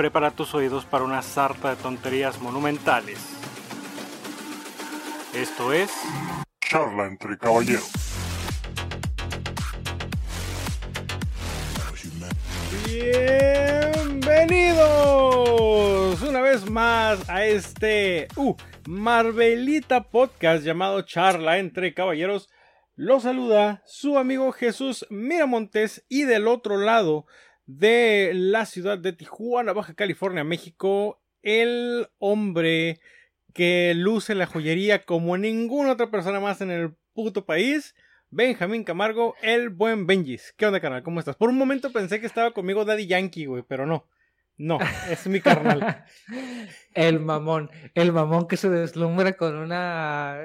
prepara tus oídos para una sarta de tonterías monumentales. Esto es... Charla entre caballeros. Bienvenidos una vez más a este uh, Marvelita podcast llamado Charla entre caballeros. Lo saluda su amigo Jesús Miramontes y del otro lado de la ciudad de Tijuana, Baja California, México, el hombre que luce la joyería como ninguna otra persona más en el puto país. Benjamín Camargo, el buen Benjis. ¿Qué onda, carnal? ¿Cómo estás? Por un momento pensé que estaba conmigo Daddy Yankee, güey, pero no. No, es mi carnal. el mamón, el mamón que se deslumbra con una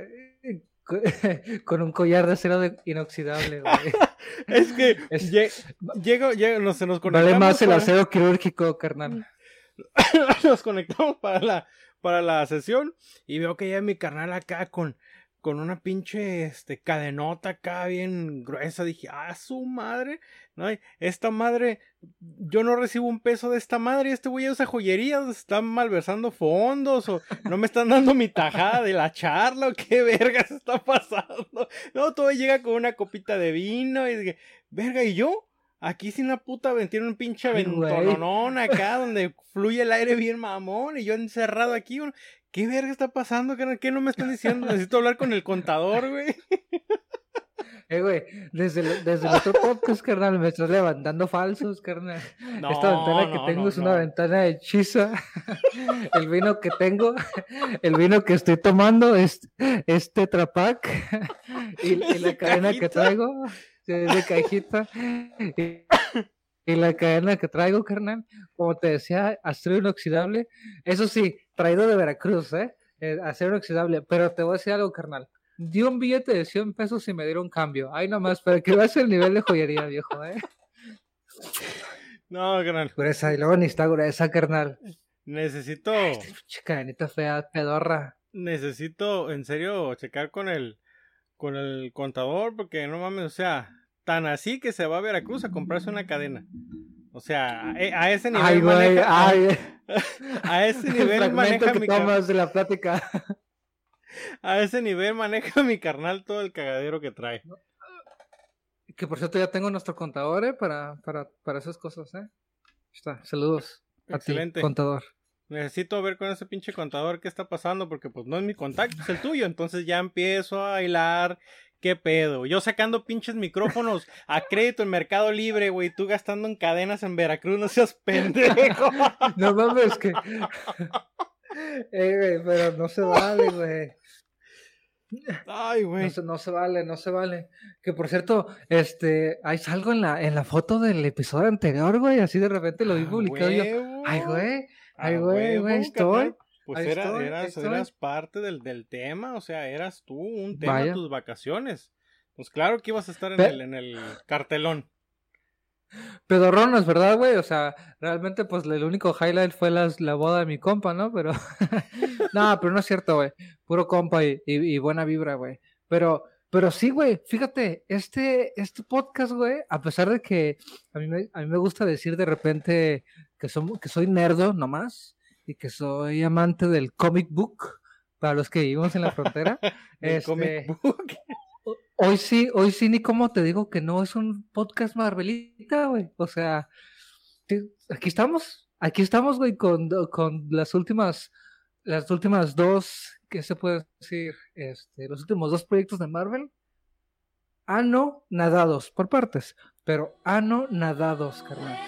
con un collar de acero inoxidable, güey. es que llego, llego, se nos conectamos. Vale más el acero quirúrgico, carnal. nos conectamos para la, para la sesión y veo que ya mi carnal acá con, con una pinche este, cadenota acá bien gruesa. Dije, ah, su madre. No, esta madre, yo no recibo un peso de esta madre. Este güey usa joyería, están malversando fondos o no me están dando mi tajada de la charla qué vergas está pasando. No, todo llega con una copita de vino y dije, verga, ¿y yo? Aquí sin la puta tiene un pinche ventononón acá donde fluye el aire bien mamón y yo encerrado aquí. ¿Qué verga está pasando? ¿Qué no me están diciendo? Necesito hablar con el contador, güey. Eh, güey, desde, desde el otro podcast, carnal, me estás levantando falsos, carnal. Esta ventana que tengo es una ventana hechiza. el vino que tengo, el vino que estoy tomando es, este Tetrapac. y, la cadena que traigo de cajita. Y, la cadena que traigo, carnal, como te decía, acero inoxidable. Eso sí, traído de Veracruz, ¿eh? ¿eh? Acero inoxidable. Pero te voy a decir algo, carnal di un billete de 100 pesos y me dieron cambio. Ay, nomás, para que veas el nivel de joyería, viejo, ¿eh? No, carnal. Gruesa, y luego ni está gruesa, carnal. Necesito. Chicanita fea, pedorra. Necesito, en serio, checar con el, con el contador, porque no mames, o sea, tan así que se va a Veracruz a comprarse una cadena. O sea, a, ese nivel. Ay, güey, ay. A ese nivel maneja que mi tomas de la plática. A ese nivel maneja mi carnal todo el cagadero que trae. Que por cierto ya tengo nuestro contador, ¿eh? Para, para, para esas cosas, ¿eh? Está, saludos. Excelente. contador. Necesito ver con ese pinche contador qué está pasando, porque pues no es mi contacto, es el tuyo. Entonces ya empiezo a bailar. ¿Qué pedo? Yo sacando pinches micrófonos a crédito en Mercado Libre, güey. Tú gastando en cadenas en Veracruz, no seas pendejo. no mames, que. eh, pero no se vale, güey. Ay, güey. No, se vale, no se vale. Que por cierto, este, hay algo en la, en la foto del episodio anterior, güey. Así de repente lo vi publicado yo. Ay, güey. Ay, güey, güey, estoy. Pues eras, eras, parte del, del, tema, o sea, eras tú un tema de tus vacaciones. Pues claro que ibas a estar en, el, en el cartelón. Pedorronas, ¿verdad, güey? O sea, realmente, pues el único highlight fue la boda de mi compa, ¿no? Pero. no, pero no es cierto, güey. Puro compa y, buena vibra, güey. Pero, pero sí, güey, fíjate, este, este podcast, güey, a pesar de que a mí, me, a mí me gusta decir de repente que, somos, que soy nerdo nomás y que soy amante del comic book, para los que vivimos en la frontera. este, comic book. Hoy sí, hoy sí, ni cómo te digo que no es un podcast Marvelita, güey. O sea, aquí estamos, aquí estamos, güey, con, con las últimas, las últimas dos, ¿qué se puede decir? Este, los últimos dos proyectos de Marvel. Ano nadados, por partes, pero ano nadados, carnal.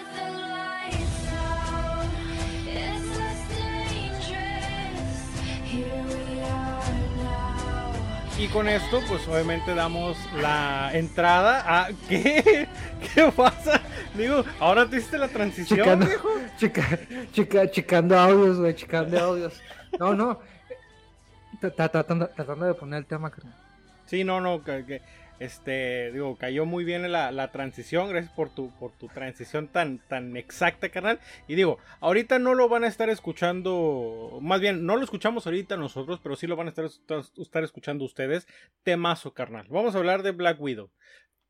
Y con esto, pues obviamente damos la entrada a. ¿Qué? ¿Qué pasa? Digo, ahora te hiciste la transición. Chicando, chica, chica, chicando audios, güey, chicando audios. No, no. Tratando, tratando de poner el tema, creo. Sí, no, no, este, digo, cayó muy bien la, la, transición. Gracias por tu, por tu transición tan, tan exacta, carnal. Y digo, ahorita no lo van a estar escuchando. Más bien, no lo escuchamos ahorita nosotros, pero sí lo van a estar, estar escuchando ustedes. Temazo, carnal. Vamos a hablar de Black Widow.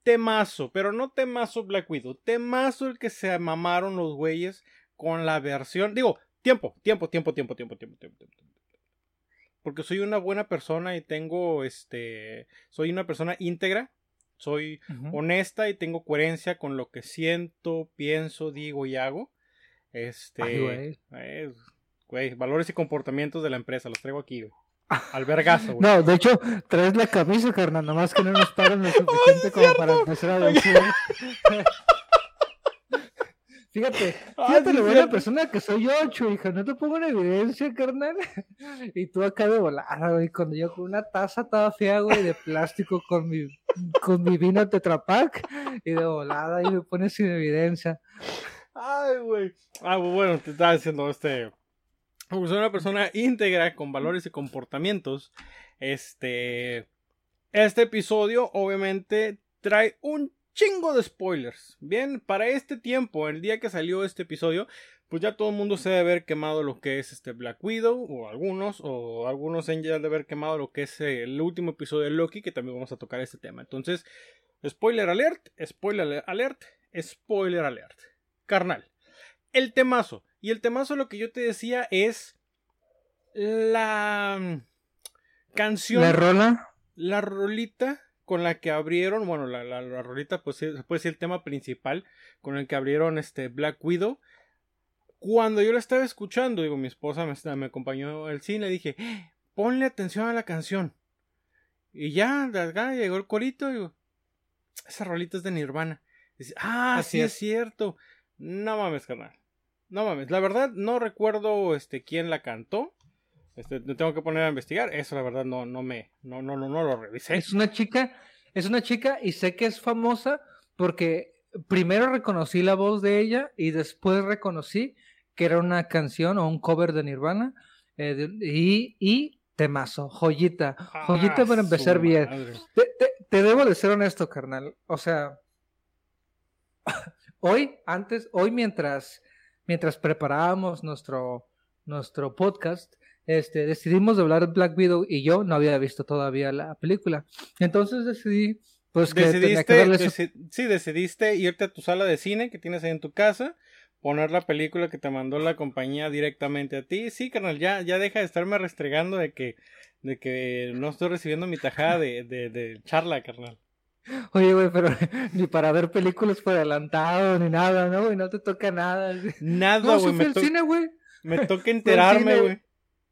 Temazo, pero no temazo Black Widow. Temazo el que se mamaron los güeyes con la versión. Digo, tiempo, tiempo, tiempo, tiempo, tiempo, tiempo, tiempo, tiempo. Porque soy una buena persona y tengo este. Soy una persona íntegra. Soy honesta y tengo coherencia con lo que siento, pienso, digo y hago. Este. Ay, güey. eh, güey, valores y comportamientos de la empresa, los traigo aquí, güey. Al vergazo, güey. No, de hecho, traes la camisa, carnal, nomás que no nos pagan lo suficiente como para empezar a decir. Fíjate, Ah, fíjate lo buena persona que soy yo, chu, hija, no te pongo en evidencia, carnal. Y tú acá de volada, güey, cuando yo con una taza toda fea, güey, de plástico con mi, con mi vino Tetra Pak, y de volada, y me pones sin evidencia. Ay, güey. Ah, bueno, te estaba diciendo este. Como soy una persona íntegra con valores y comportamientos. Este. Este episodio, obviamente, trae un chingo de spoilers. Bien, para este tiempo, el día que salió este episodio, pues ya todo el mundo se debe haber quemado lo que es este Black Widow, o algunos, o algunos se han ya de haber quemado lo que es eh, el último episodio de Loki, que también vamos a tocar este tema. Entonces, spoiler alert, spoiler alert, spoiler alert. Carnal, el temazo. Y el temazo lo que yo te decía es la mm, canción, La la, rola, rolita con la que abrieron, bueno, la, la, la rolita pues se puede decir el tema principal con el que abrieron este Black Widow. Cuando yo la estaba escuchando, digo, mi esposa me, me acompañó al cine, dije, "Eh, ponle atención a la canción. Y ya, de acá llegó el corito, digo, esa rolita es de Nirvana. Dice, ah, Así sí es. es. cierto. No mames, carnal. No mames. La verdad, no recuerdo este quién la cantó. Este, tengo que poner a investigar. Eso, la verdad, no, no me, no, no, no, no lo revisé. es una chica, es una chica y sé que es famosa porque primero reconocí la voz de ella y después reconocí que era una canción o un cover de Nirvana eh, de- y, y temazo, joyita, joyita Ah, para empezar bien. te- te debo de ser honesto, carnal. O sea, hoy, antes, hoy mientras, mientras preparábamos nuestro, nuestro podcast, este, decidimos de hablar de Black Widow y yo no había visto todavía la película. Entonces decidí, pues que tenía que Decidiste, darle su- deci- sí, decidiste irte a tu sala de cine que tienes ahí en tu casa, poner la película que te mandó la compañía directamente a ti. Sí, carnal, ya, ya deja de estarme restregando de que, de que no estoy recibiendo mi tajada de, de, de charla, carnal. Oye, güey, pero ni para ver películas por adelantado ni nada, ¿no? güey? no te toca nada. Nada, güey, me, al to- cine, güey. me toca enterarme, güey.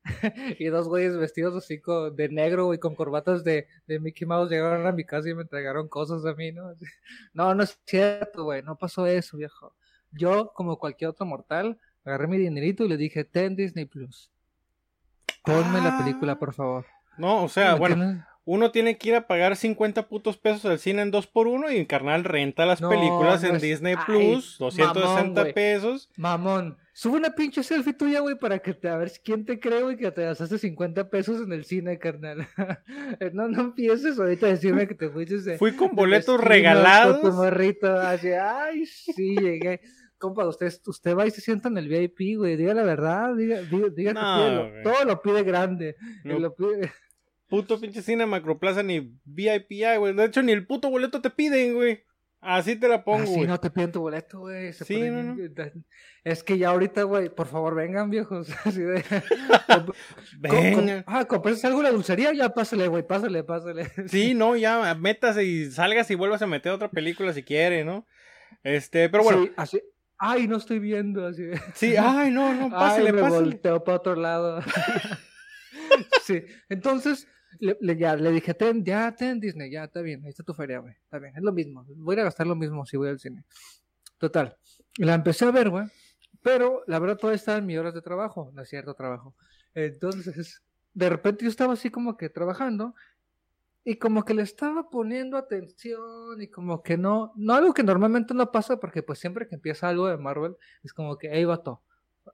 Y dos güeyes vestidos así de negro y con corbatas de, de Mickey Mouse llegaron a mi casa y me entregaron cosas a mí, ¿no? No, no es cierto, güey, no pasó eso, viejo. Yo, como cualquier otro mortal, agarré mi dinerito y le dije, ten Disney Plus. Ponme la película, Ah. por favor. No, o sea, bueno, uno tiene que ir a pagar 50 putos pesos al cine en 2 por 1 y carnal renta las No, películas no en es- Disney Ay, Plus, 260 mamón, güey. pesos. Mamón, sube una pinche selfie tuya, güey, para que te, a ver quién te cree, güey, que te gastaste 50 pesos en el cine, carnal. no, no empieces ahorita a decirme que te fuiste de, Fui con boletos regalados. Con tu morrito, así, ay, sí, llegué. Compa, usted, usted va y se sienta en el VIP, güey, diga la verdad, diga, diga, diga que No, pide lo- güey. todo lo pide grande. lo pide- Puto pinche cine Macroplaza ni VIP, hay, güey. De hecho, ni el puto boleto te piden, güey. Así te la pongo, Así güey. Ah, no te piden tu boleto, güey. Sí, no, bien- Es que ya ahorita, güey, por favor, vengan, viejos. Así de... Venga. Ah, ¿compraste algo en la dulcería? Ya, pásale, güey, pásale, pásale. Sí, no, ya métase y salgas y vuelvas a meter otra película si quiere, ¿no? Este, pero bueno, Sí, así. Ay, no estoy viendo, así. de- sí, ay, no, no, pásale, Ay, me pásale. volteo para otro lado. sí, entonces le, le- ya le dije, ten, ya, ten Disney, ya, está bien, ahí está tu feria, güey, está bien, es lo mismo, voy a gastar lo mismo si voy al cine. Total, la empecé a ver, güey, pero la verdad todavía estaba en mis horas de trabajo, no es cierto trabajo. Entonces, de repente yo estaba así como que trabajando y como que le estaba poniendo atención y como que no, no algo que normalmente no pasa porque pues siempre que empieza algo de Marvel es como que, hey, vato,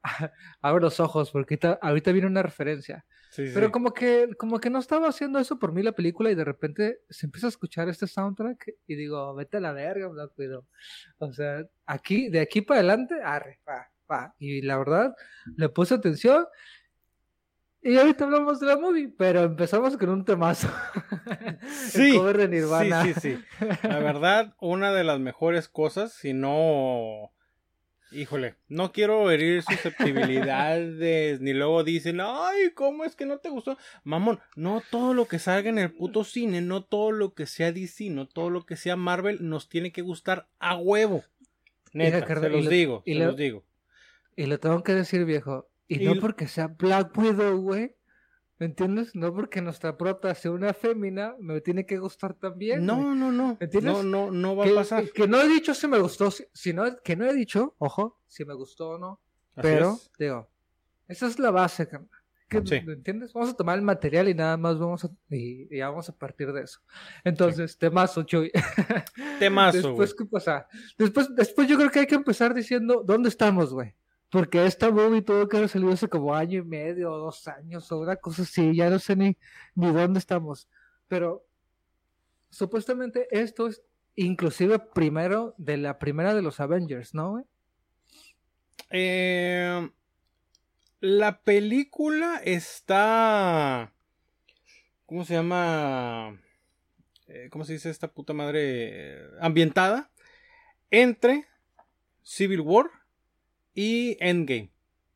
abre los ojos porque ahorita, ahorita viene una referencia. Sí, sí. Pero como que, como que no estaba haciendo eso por mí la película y de repente se empieza a escuchar este soundtrack y digo, vete a la verga, Black Widow. O sea, aquí, de aquí para adelante, arre, pa, pa. Y la verdad, le puse atención. Y ahorita hablamos de la movie, pero empezamos con un temazo. Sí, El cover de Nirvana. Sí, sí, sí. La verdad, una de las mejores cosas, si no. Híjole, no quiero herir susceptibilidades, ni luego dicen, ay, ¿cómo es que no te gustó? Mamón, no todo lo que salga en el puto cine, no todo lo que sea DC, no todo lo que sea Marvel nos tiene que gustar a huevo. Neta, Mira, carnal, se los digo, y se le- los digo. Y le tengo que decir, viejo. Y, Y no porque sea Black Widow, güey. ¿Me entiendes? No porque nuestra prota sea una fémina, me tiene que gustar también. güey. No, no, no, ¿Entiendes? no, no, no va que, a pasar. que no he dicho si me gustó, si, si no, que no he dicho, ojo, si me gustó o no. Así pero, es. digo, esa es la base, carnal. ¿Qué- Sí. ¿me ¿Entiendes? Vamos a tomar el material y nada más vamos a, y, vamos a partir de eso. Entonces, temazo, Chuy. Temazo, Después, güey. ¿qué pasa? Después, después yo creo que hay que empezar diciendo dónde estamos, güey. Porque esta movie tuvo que haber salido hace como año y medio o dos años o una cosa así, ya no sé ni, ni dónde estamos. Pero supuestamente esto es inclusive primero de la primera de los Avengers, ¿no? Eh, la película está. ¿Cómo se llama? Eh, ¿Cómo se dice esta puta madre? Ambientada entre Civil War y Endgame.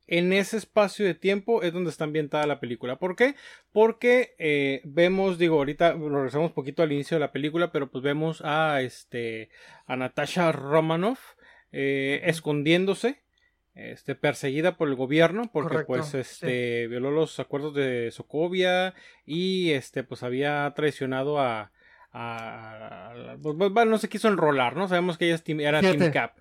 En ese espacio de tiempo es donde está ambientada la película. ¿Por qué? Porque eh, vemos, digo, ahorita regresamos un poquito al inicio de la película, pero pues vemos a este a Natasha Romanoff eh, escondiéndose este, perseguida por el gobierno porque Correcto, pues este violó los acuerdos de Sokovia y este pues había traicionado a, a- a- pues, bueno, no se quiso enrolar, ¿no? Sabemos que ella team- era Team Fíjate. Cap.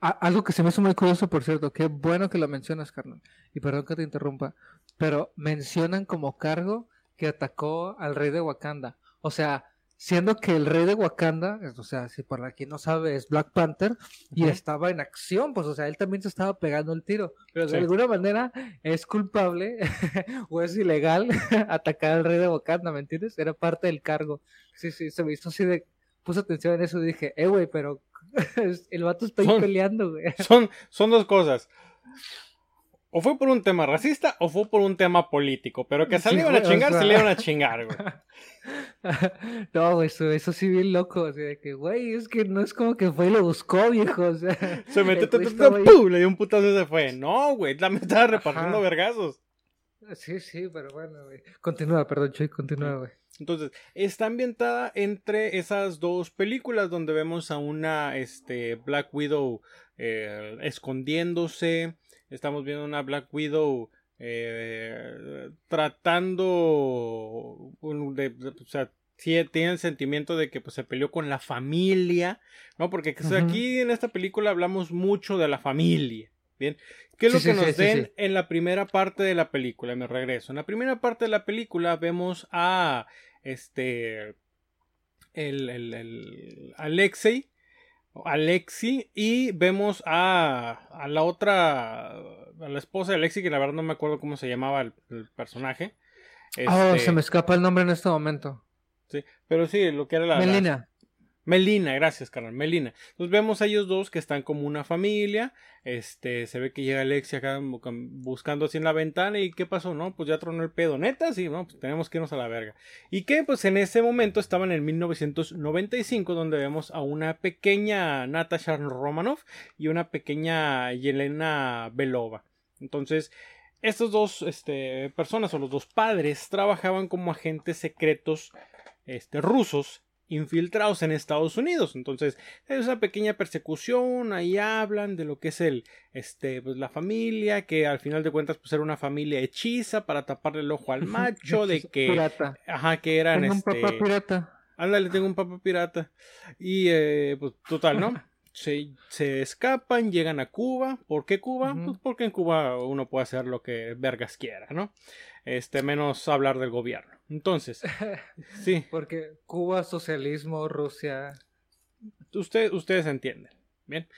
A- algo que se me hizo muy curioso, por cierto, qué bueno que lo mencionas, carnal. Y perdón que te interrumpa, pero mencionan como cargo que atacó al rey de Wakanda. O sea, siendo que el rey de Wakanda, o sea, si para quien no sabe, es Black Panther, y estaba en acción, pues, o sea, él también se estaba pegando el tiro. Pero de Sí. alguna manera es culpable o es ilegal atacar al rey de Wakanda, ¿me entiendes? Era parte del cargo. Sí, sí, se me hizo así de. Puse atención en eso y dije, eh, güey, pero el vato está ahí Son- peleando, güey. Son, son dos cosas. O fue por un tema racista o fue por un tema político. Pero que Sí, salieron a o chingar, sea. salieron a chingar, güey. No, güey, eso, eso sí bien loco, así de que, güey, es que no es como que fue y lo buscó, viejo, o sea. Se metió, le dio un putazo y se fue. No, güey, la me estaba repartiendo vergazos. Sí, sí, pero bueno, güey. Continúa, perdón, Chuy, continúa, güey. Entonces, está ambientada entre esas dos películas donde vemos a una este, Black Widow eh, escondiéndose. Estamos viendo una Black Widow eh, tratando de, de- o sea, sí, tiene el sentimiento de que pues, se peleó con la familia, ¿no? Porque o sea, Ujú. aquí en esta película hablamos mucho de la familia, ¿bien? ¿Qué es Sí, lo que sí, nos sí, den en la primera parte de la película? Me regreso. En la primera parte de la película vemos a este el, el, el Alexei Alexi y vemos a, a la otra a la esposa de Alexi que la verdad no me acuerdo cómo se llamaba el, el personaje Oh, Este, se me escapa el nombre en este momento. sí, pero sí lo que era la- Melina. Melina, gracias, carnal, Melina. Entonces vemos a ellos dos que están como una familia. Este, se ve que llega Alexia acá bu- buscando así en la ventana. ¿Y qué pasó? No, pues ya tronó el pedo. Neta, sí, no, pues tenemos que irnos a la verga. Y que, pues en ese momento estaban en 1995, donde vemos a una pequeña Natasha Romanoff y una pequeña Yelena Belova. Entonces, estos dos este, personas o los dos padres trabajaban como agentes secretos este, rusos infiltrados en Estados Unidos. Entonces, es una pequeña persecución, ahí hablan de lo que es el, este, pues la familia, que al final de cuentas, pues era una familia hechiza para taparle el ojo al macho, de que, Pirata. ajá, que eran, Tengo un este, papá pirata. ándale, tengo un papá pirata. Y, eh, pues, total, ¿no? Se, se escapan, llegan a Cuba. ¿Por qué Cuba? Pues porque en Cuba uno puede hacer lo que vergas quiera, ¿no? Este, menos hablar del gobierno. Entonces, sí. Porque Cuba, socialismo, Rusia. Usted, ustedes entienden. Bien.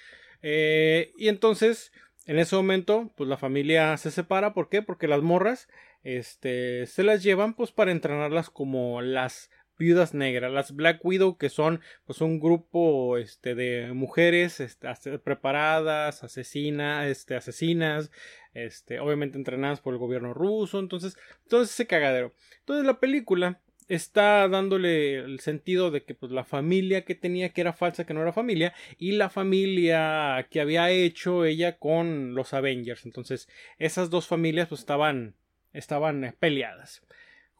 Eh, y entonces, en ese momento, pues la familia se separa. ¿Por qué? Porque las morras este, se las llevan pues para entrenarlas como las viudas negras, las Black Widow, que son pues un grupo este, de mujeres este, preparadas, asesinas, este, asesinas, este, obviamente entrenadas por el gobierno ruso. Entonces, entonces ese cagadero. Entonces la película está dándole el sentido de que pues la familia que tenía que era falsa, que no era familia, y la familia que había hecho ella con los Avengers. Entonces, esas dos familias pues estaban, estaban eh, peleadas.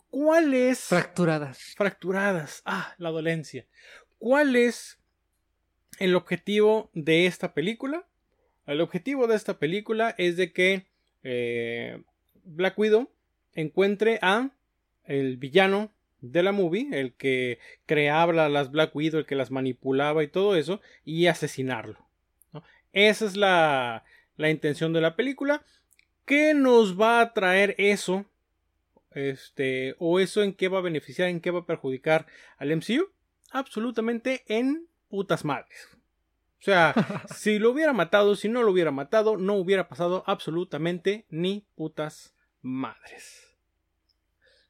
¿Cuál es? Fracturadas. Fracturadas. Ah, la dolencia. ¿Cuál es el objetivo de esta película? El objetivo de esta película es de que eh, Black Widow encuentre a el villano de la movie, el que creaba las Black Widow, el que las manipulaba y todo eso, y asesinarlo. Esa es la, la intención de la película. ¿Qué nos va a traer eso? Este, o eso en qué va a beneficiar, en qué va a perjudicar al MCU? Absolutamente en putas madres. O sea, si lo hubiera matado, si no lo hubiera matado, no hubiera pasado absolutamente ni putas madres.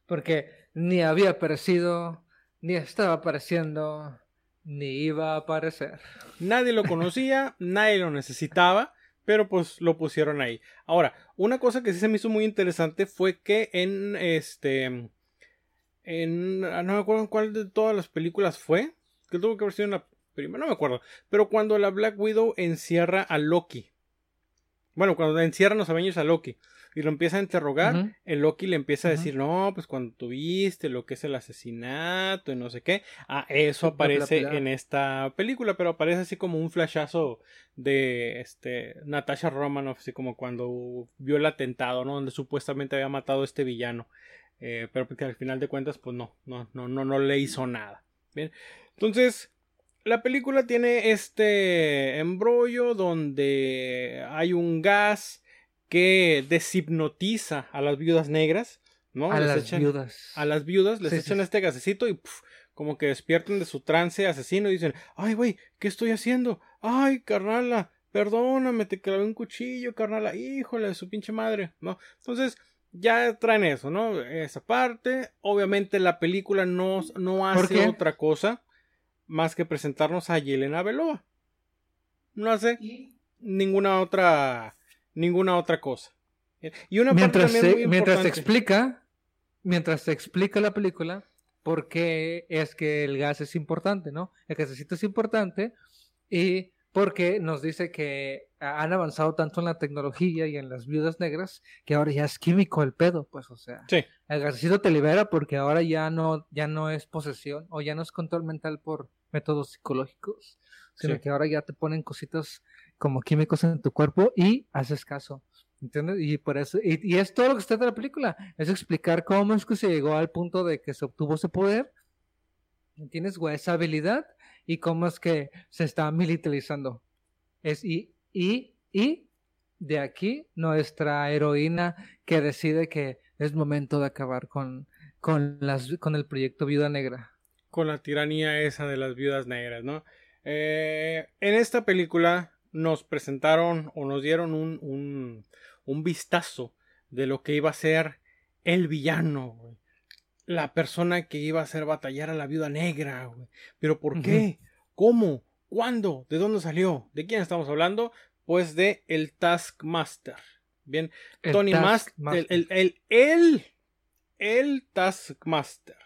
Porque ni había aparecido, ni estaba apareciendo, ni iba a aparecer. Nadie lo conocía, nadie lo necesitaba, pero pues lo pusieron ahí. Ahora, una cosa que sí se me hizo muy interesante fue que en este. En. No me acuerdo en cuál de todas las películas fue. Que tuvo que haber sido en la primera, no me acuerdo. Pero cuando la Black Widow encierra a Loki. Bueno, cuando encierran los Avengers a Loki y lo empieza a interrogar, el Loki le empieza a decir, no, pues cuando tuviste lo que es el asesinato y no sé qué. Ah, eso aparece en esta película, pero aparece así como un flashazo de este Natasha Romanoff, así como cuando vio el atentado, ¿no? Donde supuestamente había matado a este villano. Eh, pero que al final de cuentas, pues no, no, no, no, no le hizo nada. Bien. Entonces, la película tiene este embrollo donde hay un gas que deshipnotiza a las viudas negras, ¿no? A las viudas. A las viudas les echan este gasecito y como que despiertan de su trance asesino y dicen, ay, güey, ¿qué estoy haciendo? Ay, carnala, perdóname, te clavé un cuchillo, carnala, híjole, de su pinche madre, ¿no? Entonces, ya traen eso, ¿no? Esa parte. Obviamente la película no, no hace otra cosa más que presentarnos a Yelena Belova. No hace ninguna otra ninguna otra cosa. Y una mientras, parte mientras se explica, mientras se explica la película, por qué es que el gas es importante, ¿no? El gasecito es importante y porque nos dice que han avanzado tanto en la tecnología y en las viudas negras que ahora ya es químico el pedo, pues, o sea, el gasecito te libera porque ahora ya no, ya no es posesión o ya no es control mental por métodos psicológicos, sino que ahora ya te ponen cositas como químicos en tu cuerpo y haces caso. ¿Entiendes? Y por eso, y, es todo lo que está de la película, es explicar cómo es que se llegó al punto de que se obtuvo ese poder, ¿entiendes? O esa habilidad, y cómo es que se está militarizando. Es, y, y, y de aquí nuestra heroína que decide que es momento de acabar con, con, las, con el proyecto Viuda Negra. Con la tiranía esa de las viudas negras, ¿no? Eh, en esta película nos presentaron o nos dieron un, un, un vistazo de lo que iba a ser el villano, La persona que iba a hacer batallar a la viuda negra, güey. Pero ¿por qué? ¿Cómo? ¿Cuándo? ¿De dónde salió? ¿De quién estamos hablando? Pues de el Taskmaster. Bien, Tony Master, el, el, el, el Taskmaster.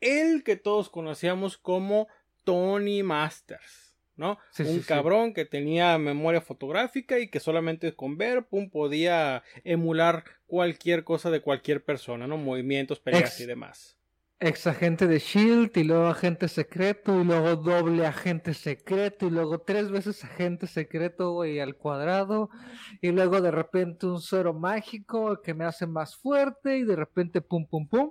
El que todos conocíamos como Tony Masters. ¿no? un cabrón que tenía memoria fotográfica y que solamente con ver, pum, podía emular cualquier cosa de cualquier persona, ¿no? Movimientos, peleas y demás. Ex agente de Shield y luego agente secreto y luego doble agente secreto y luego tres veces agente secreto y al cuadrado y luego de repente un cero mágico que me hace más fuerte y de repente pum pum pum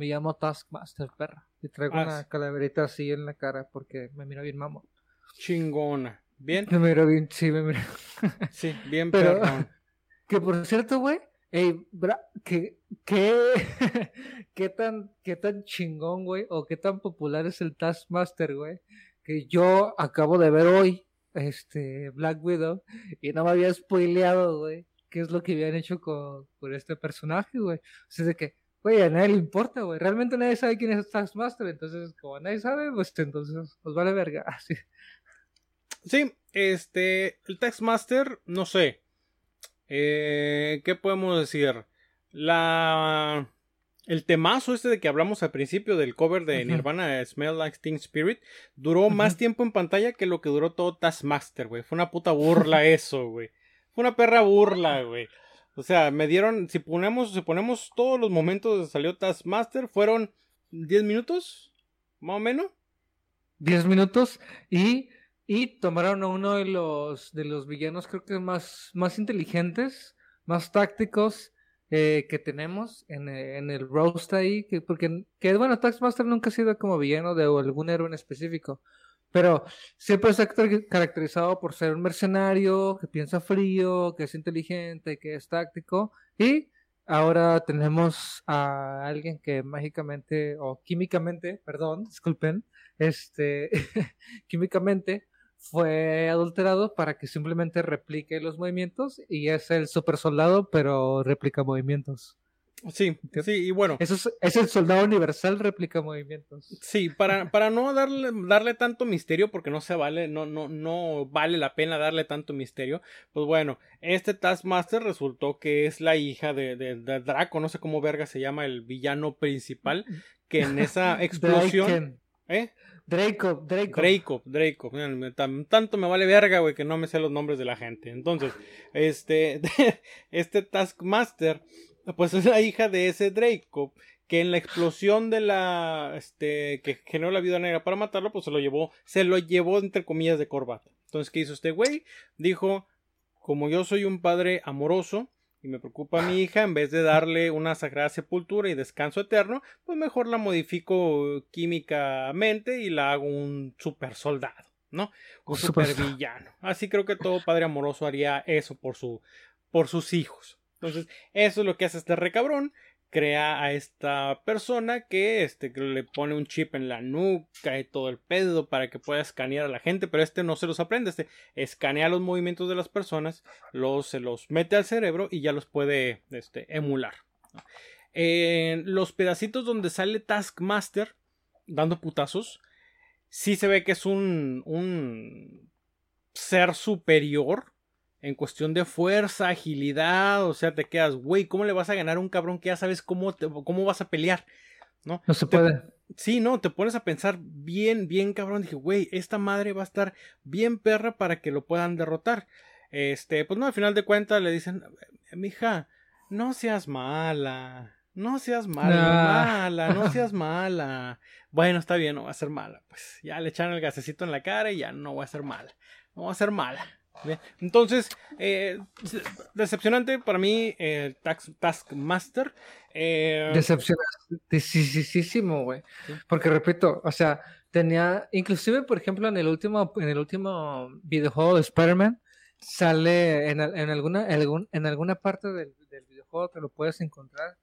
me llamo Taskmaster perra y traigo ah, una calaverita así en la cara porque me mira bien mamo chingona. Bien. Me miro bien, sí, me miro. sí, bien, pero. Que por cierto, güey, ey, que, que, qué tan, qué tan chingón, güey, o qué tan popular es el Taskmaster, güey, que yo acabo de ver hoy, este, Black Widow, y no me había spoileado, güey, qué es lo que habían hecho con, con este personaje, güey. O sea, de que, güey, a nadie le importa, güey. Realmente nadie sabe quién es Taskmaster, entonces, como nadie sabe, pues entonces nos vale verga. Así. Sí, este, el Taxmaster, no sé. Eh, ¿Qué podemos decir? La... el temazo este de que hablamos al principio del cover de. Nirvana, Smell Like Teen Spirit, duró más tiempo en pantalla que lo que duró todo Taskmaster, güey. Fue una puta burla eso, güey. Fue una perra burla, güey. O sea, me dieron, si ponemos, si ponemos todos los momentos donde salió Taskmaster, fueron 10 minutos, más o menos. 10 minutos y, y tomaron a uno de los de los villanos creo que más, más inteligentes, más tácticos eh, que tenemos en, en el roast ahí, que, porque que bueno, Taxmaster nunca ha sido como villano de algún héroe en específico, pero siempre se ha car- caracterizado por ser un mercenario, que piensa frío, que es inteligente, que es táctico y ahora tenemos a alguien que mágicamente o químicamente, perdón, disculpen, este, químicamente fue adulterado para que simplemente replique los movimientos y es el super soldado, pero replica movimientos. Sí, sí, y bueno, Eso es, es el soldado universal, replica movimientos. Sí, para, para no darle, darle tanto misterio, porque no se vale, no, no, no vale la pena darle tanto misterio. Pues bueno, este Taskmaster resultó que es la hija de, de, de Draco, no sé cómo verga se llama el villano principal, que en esa explosión. ¿Eh? Draco, Draco. Draco, Draco. Tanto me vale verga, güey, que no me sé los nombres de la gente. Entonces, este, este Taskmaster, pues es la hija de ese Draco, que en la explosión de la, este, que generó la vida negra para matarlo, pues se lo llevó, se lo llevó entre comillas de corbata. Entonces, ¿qué hizo este güey? Dijo, como yo soy un padre amoroso, y me preocupa a mi hija, en vez de darle una sagrada sepultura y descanso eterno, pues mejor la modifico químicamente y la hago un super soldado, ¿no? Un super villano. Así creo que todo padre amoroso haría eso por su, por sus hijos. Entonces, eso es lo que hace este recabrón. Crea a esta persona que, este, le pone un chip en la nuca y todo el pedo para que pueda escanear a la gente, pero este no se los aprende, este escanea los movimientos de las personas, los, se los mete al cerebro y ya los puede este, emular. En los pedacitos donde sale Taskmaster dando putazos, sí se ve que es un, un ser superior en cuestión de fuerza, agilidad, o sea, te quedas, güey, ¿cómo le vas a ganar a un cabrón que ya sabes cómo, te- cómo vas a pelear? ¿No? No se Te- puede. Sí, no, te pones a pensar bien, bien cabrón. Dije, güey, esta madre va a estar bien perra para que lo puedan derrotar. Este, pues no, al final de cuentas le dicen, mija, no seas mala, no seas mala, Nah. mala, no seas mala. Bueno, está bien, no va a ser mala. Pues ya le echaron el gasecito en la cara y ya no va a ser mala. No va a ser mala. Bien. Entonces, eh, decepcionante para mí el Task, Taskmaster. Eh, Decepcionantísimo, güey. Sí. Porque repito, o sea, tenía, inclusive, por ejemplo, en el último, en el último videojuego de Spider-Man, sale en, en alguna, en alguna parte del, del videojuego te lo puedes encontrar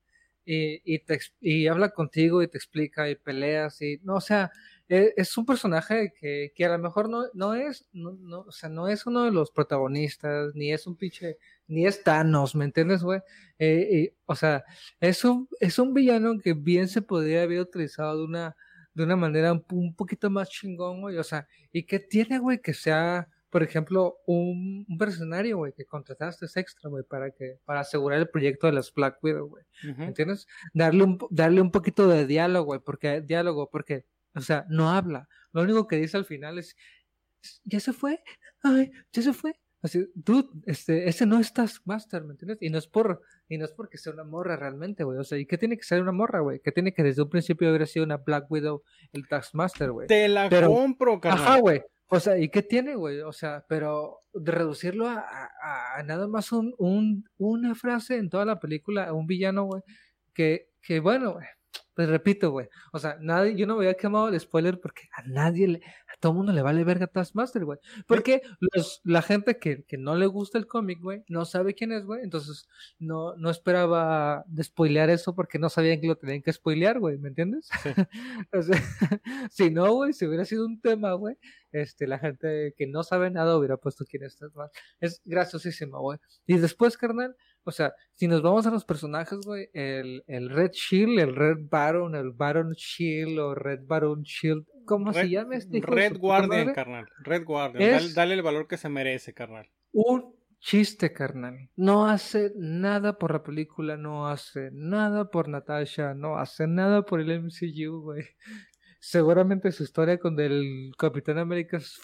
y, y, te, y habla contigo y te explica y peleas y, no, o sea, e- es, un personaje que, que a lo mejor no, no es, no, no, o sea, no es uno de los protagonistas, ni es un pinche, ni es Thanos, ¿me entiendes, güey? Eh, o sea, es un, es un villano que bien se podría haber utilizado de una, de una manera un, un poquito más chingón, güey. O sea, y que tiene, güey, que sea, por ejemplo, un, un mercenario, güey, que contrataste extra, güey, para que, para asegurar el proyecto de las Black Widow, güey. ¿Me entiendes? Darle un, darle un poquito de diálogo, güey, porque, diálogo, porque, o sea, no habla. Lo único que dice al final es, ya se fue, ay, ya se fue. Así, dude, este, ese no es Taskmaster, ¿me entiendes? Y no es por, y no es porque sea una morra realmente, güey. O sea, ¿y qué tiene que ser una morra, güey? Que tiene que desde un principio haber sido una Black Widow el Taskmaster, güey. Te la Pero- compro, carnal. Ajá, güey. O sea, ¿y qué tiene, güey? O sea, pero de reducirlo a, a- a nada más un, un- una frase en toda la película, un villano, güey, que, que bueno, güey, pues repito, güey. O sea, nadie, yo no me había quemado el spoiler porque a nadie le, a todo mundo le vale verga Taskmaster, güey. Porque los, la gente que, que no le gusta el cómic, güey, no sabe quién es, güey. Entonces, no, no esperaba de spoilear eso porque no sabían que lo tenían que spoilear, güey, ¿me entiendes? Sí. o sea, si no, güey, si hubiera sido un tema, güey, este, la gente que no sabe nada hubiera puesto quién es Taskmaster. Es graciosísimo, güey. Y después, carnal, o sea, si nos vamos a los personajes, güey, el, el Red Shield, el Red Baron, el Baron Shield o Red Baron Shield, ¿cómo se llama este hijo Red Guardian, carnal. Red Guardian. Es- Dale, dale el valor que se merece, carnal. un chiste, carnal. No hace nada por la película, no hace nada por Natasha, no hace nada por el MCU, güey. Seguramente su historia con el Capitán América es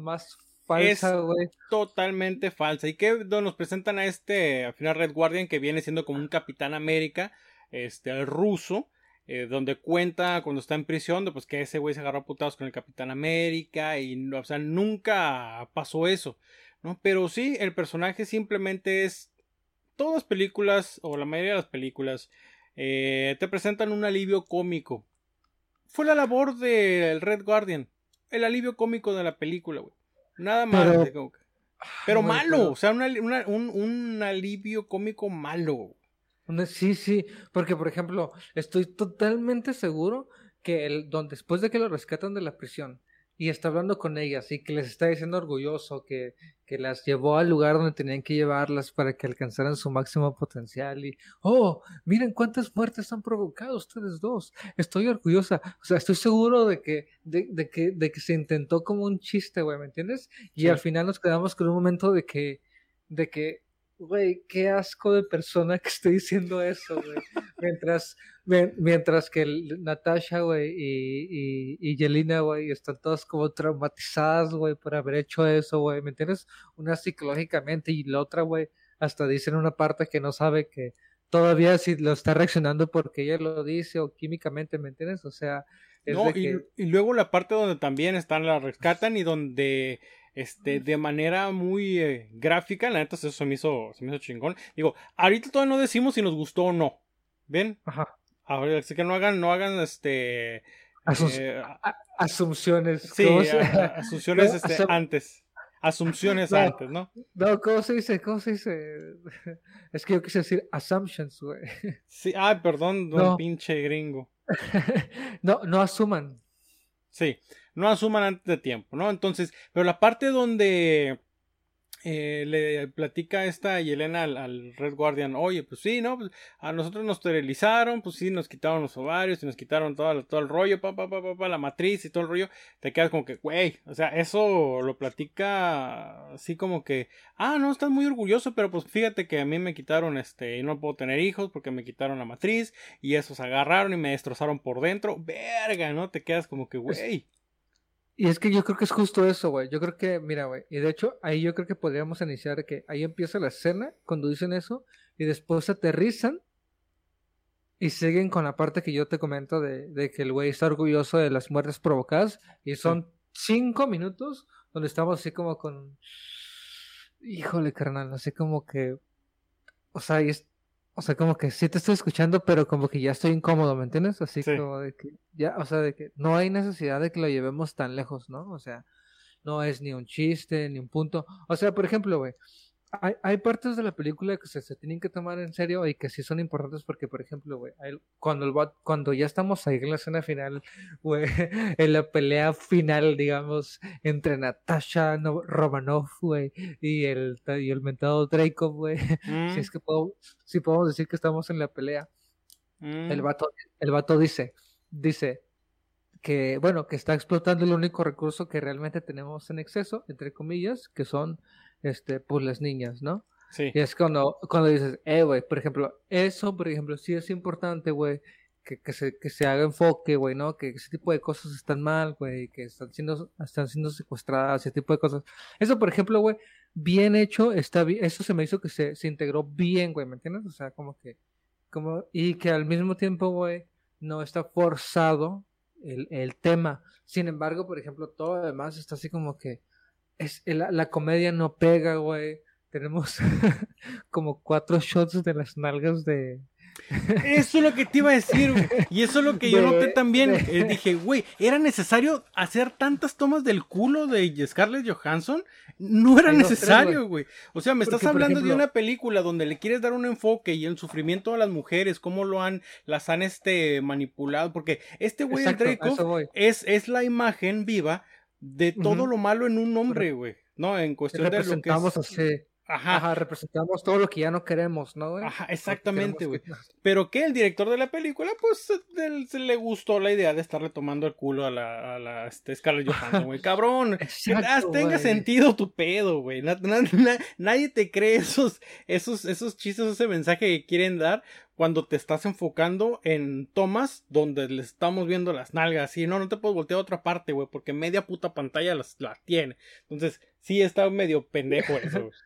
más falsa, güey. Totalmente falsa. Y que nos presentan a este, al final Red Guardian, que viene siendo como un Capitán América, este, ruso. Eh, donde cuenta cuando está en prisión, pues que ese güey se agarró a putados con el Capitán América y, o sea, nunca pasó eso. ¿no? Pero sí, el personaje simplemente es. Todas las películas, o la mayoría de las películas, eh, te presentan un alivio cómico. Fue la labor del Red Guardian. El alivio cómico de la película, güey. Nada más. Pero, malo. O sea, un, un, alivio cómico malo. Sí, sí. Porque, por ejemplo, estoy totalmente seguro que el, donde, después de que lo rescatan de la prisión y está hablando con ellas y que les está diciendo orgulloso que, que las llevó al lugar donde tenían que llevarlas para que alcanzaran su máximo potencial y, oh, miren cuántas muertes han provocado ustedes dos, estoy orgullosa, o sea, estoy seguro de que, de, de que, de que se intentó como un chiste, güey, ¿me entiendes? Y al final nos quedamos con un momento de que, de que güey, qué asco de persona que estoy diciendo eso, güey. Mientras, mientras que Natasha, güey, y, y, y Yelena, güey, están todas como traumatizadas, güey, por haber hecho eso, güey, ¿me entiendes? Una psicológicamente y la otra, güey, hasta dicen una parte que no sabe que todavía si lo está reaccionando porque ella lo dice o químicamente, ¿me entiendes? O sea, es no, y, y luego la parte donde también están, la rescatan y donde este, de manera muy eh, gráfica, la neta eso se me hizo, se me hizo chingón. Digo, ahorita todavía no decimos si nos gustó o no. ¿Ven? Ajá. Ahora, así que no hagan, no hagan este. Eh, asunciones. Sí, asunciones este, antes. Asunciones antes, ¿no? No, ¿cómo se dice? ¿Cómo se dice? Es que yo quise decir assumptions, güey. Sí, ay, perdón, don pinche gringo. no, no asuman. Sí, no asuman antes de tiempo, ¿no? Entonces, pero la parte donde eh, le platica esta Yelena al, Red Guardian, oye, pues sí, ¿no? Pues a nosotros nos esterilizaron, pues sí, nos quitaron los ovarios y nos quitaron todo, todo el rollo, pa, pa, pa, pa, la matriz y todo el rollo, te quedas como que, güey, o sea, eso lo platica así como que, ah, no, estás muy orgulloso, pero pues fíjate que a mí me quitaron, este, y no puedo tener hijos porque me quitaron la matriz y esos agarraron y me destrozaron por dentro, verga, ¿no? Te quedas como que, güey. Y es que yo creo que es justo eso, güey. Yo creo que, mira, güey. Y de hecho, ahí yo creo que podríamos iniciar que ahí empieza la escena cuando dicen eso y después aterrizan y siguen con la parte que yo te comento de, de que el güey está orgulloso de las muertes provocadas y son cinco minutos donde estamos así como con... Híjole, carnal, así como que... O sea, y es, o sea, como que sí te estoy escuchando, pero como que ya estoy incómodo, ¿me entiendes? Así como de que ya, o sea, de que no hay necesidad de que lo llevemos tan lejos, ¿no? O sea, no es ni un chiste, ni un punto. O sea, por ejemplo, güey, hay, hay partes de la película que se, se, tienen que tomar en serio y que sí son importantes porque, por ejemplo, güey, cuando, el, cuando ya estamos ahí en la escena final, güey, en la pelea final, digamos, entre Natasha Romanoff, güey, y el, y el mentado Draco, güey, si es mm. que puedo, si podemos decir que estamos en la pelea, el, mm. vato, el vato dice, dice, que, bueno, que está explotando el único recurso que realmente tenemos en exceso, entre comillas, que son este, pues las niñas, ¿no? Sí. Y es cuando, cuando dices, eh, güey, por ejemplo, eso, por ejemplo, sí es importante, güey, que, que, se, que se haga enfoque, güey, ¿no? Que ese tipo de cosas están mal, güey, que están siendo, están siendo secuestradas, ese tipo de cosas. Eso, por ejemplo, güey, bien hecho, está bien, eso se me hizo que se, se integró bien, güey, ¿me entiendes? O sea, como que, como, y que al mismo tiempo, güey, no está forzado el, el tema. Sin embargo, por ejemplo, todo lo demás está así como que, es, la, la comedia no pega, güey. Tenemos como cuatro shots de las nalgas de, eso es lo que te iba a decir, güey. Y eso es lo que yo noté también. Eh, dije, güey, ¿era necesario hacer tantas tomas del culo de Scarlett Johansson? No era necesario, güey. O sea, me estás hablando de una película donde le quieres dar un enfoque y el sufrimiento a las mujeres, cómo lo han, las han este manipulado. Porque este güey, el Draco, es, es la imagen viva de todo lo malo en un hombre, güey. No, en cuestión de lo que es... Así, Ajá. Ajá, representamos todo lo que ya no queremos, ¿no, güey? Ajá, exactamente, güey. que- Pero que el director de la película, pues, se le gustó la idea de estarle tomando el culo a la, a la este, Scarlett Johansson, güey. Cabrón, que Exacto, tenga güey. sentido tu pedo, güey. Na- na- na- nadie te cree esos, esos, esos chistes, ese mensaje que quieren dar cuando te estás enfocando en tomas donde le estamos viendo las nalgas. Y no, no te puedes voltear a otra parte, güey, porque media puta pantalla las, la tiene. Entonces, sí está medio pendejo eso, güey.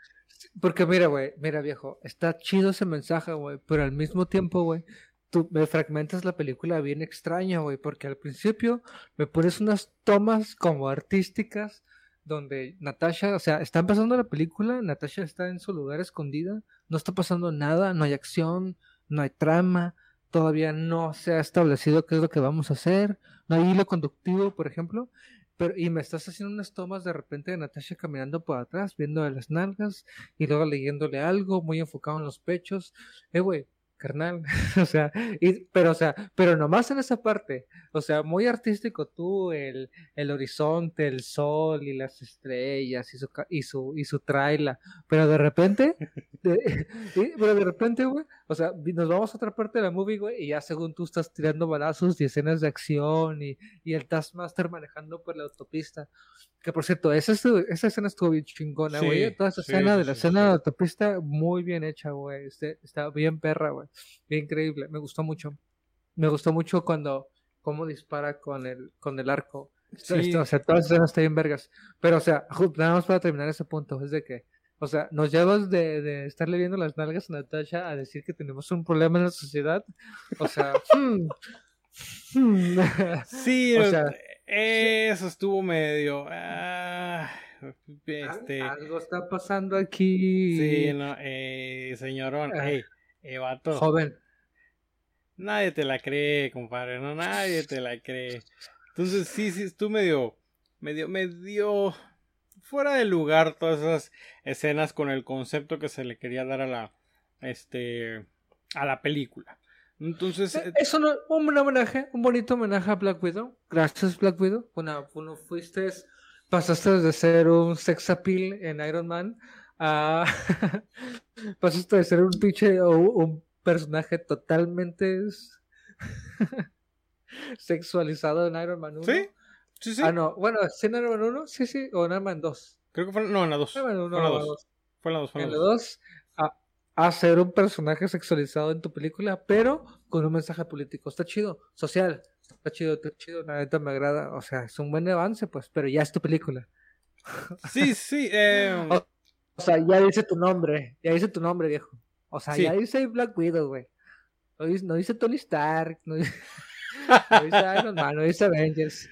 Porque mira, güey, mira, viejo, está chido ese mensaje, güey, pero al mismo tiempo, güey, tú me fragmentas la película bien extraño, güey, porque al principio me pones unas tomas como artísticas donde Natasha, o sea, está empezando la película, Natasha está en su lugar escondida, no está pasando nada, no hay acción, no hay trama, todavía no se ha establecido qué es lo que vamos a hacer, no hay hilo conductivo, por ejemplo, pero y me estás haciendo unas tomas de repente de Natasha caminando por atrás, viendo de las nalgas y luego leyéndole algo, muy enfocado en los pechos. Eh, güey, carnal. o sea, y, pero, o sea, pero nomás en esa parte. O sea, muy artístico tú, el, el horizonte, el sol y las estrellas y su, y su, y su traila. Pero de repente, de- y- pero de repente, güey, o sea, nos vamos a otra parte de la movie, güey, y ya según tú estás tirando balazos y escenas de acción y, y el Taskmaster manejando por la autopista. Que por cierto, esa, esa escena estuvo bien chingona, Sí, güey. Toda esa sí, escena sí, de la escena de la autopista, muy bien hecha, güey. Este, está bien perra, güey. Bien increíble. Me gustó mucho. Me gustó mucho cuando, cómo dispara con el, con el arco. Esto- o sea, toda esa escena está bien vergas. Pero, o sea, nada más para terminar ese punto, es de que, o sea, nos llevas de, de estarle viendo las nalgas a Natasha a decir que tenemos un problema en la sociedad. O sea, hmm, hmm. Sí, o sea, eso estuvo medio. ah, este. algo está pasando aquí. Sí, no, eh, señorón, Ah. ey, eh, vato, Joven. nadie te la cree, compadre, no, nadie te la cree. Entonces, sí, sí, estuvo medio, medio, medio fuera de lugar todas esas escenas con el concepto que se le quería dar a la, este, a la película. Entonces, Eh, Eso no, un homenaje, un bonito homenaje a Black Widow. Gracias, Black Widow. Bueno, bueno, fuiste, pasaste de ser un sex appeal en Iron Man a pasaste de ser un pinche o un personaje totalmente sexualizado en Iron Man 1. sí, sí, sí, Ah, no, bueno, ¿sí en Iron Man 1? Sí, sí, o en Iron Man 2. creo que fue, no, en la dos, Iron Man 1 fue en la o dos, 2. fue en la dos, fue en la la dos. 2, ser un personaje sexualizado en tu película, pero con un mensaje político. Está chido, social. Está chido, está chido. La neta me agrada. O sea, es un buen avance, pues, pero ya es tu película. Sí, sí, eh, O- O sea, ya dice tu nombre. Ya dice tu nombre, viejo. O sea, Sí. ya dice Black Widow, güey. No dice, no dice Tony Stark. No dice, no dice Iron Man, no dice Avengers.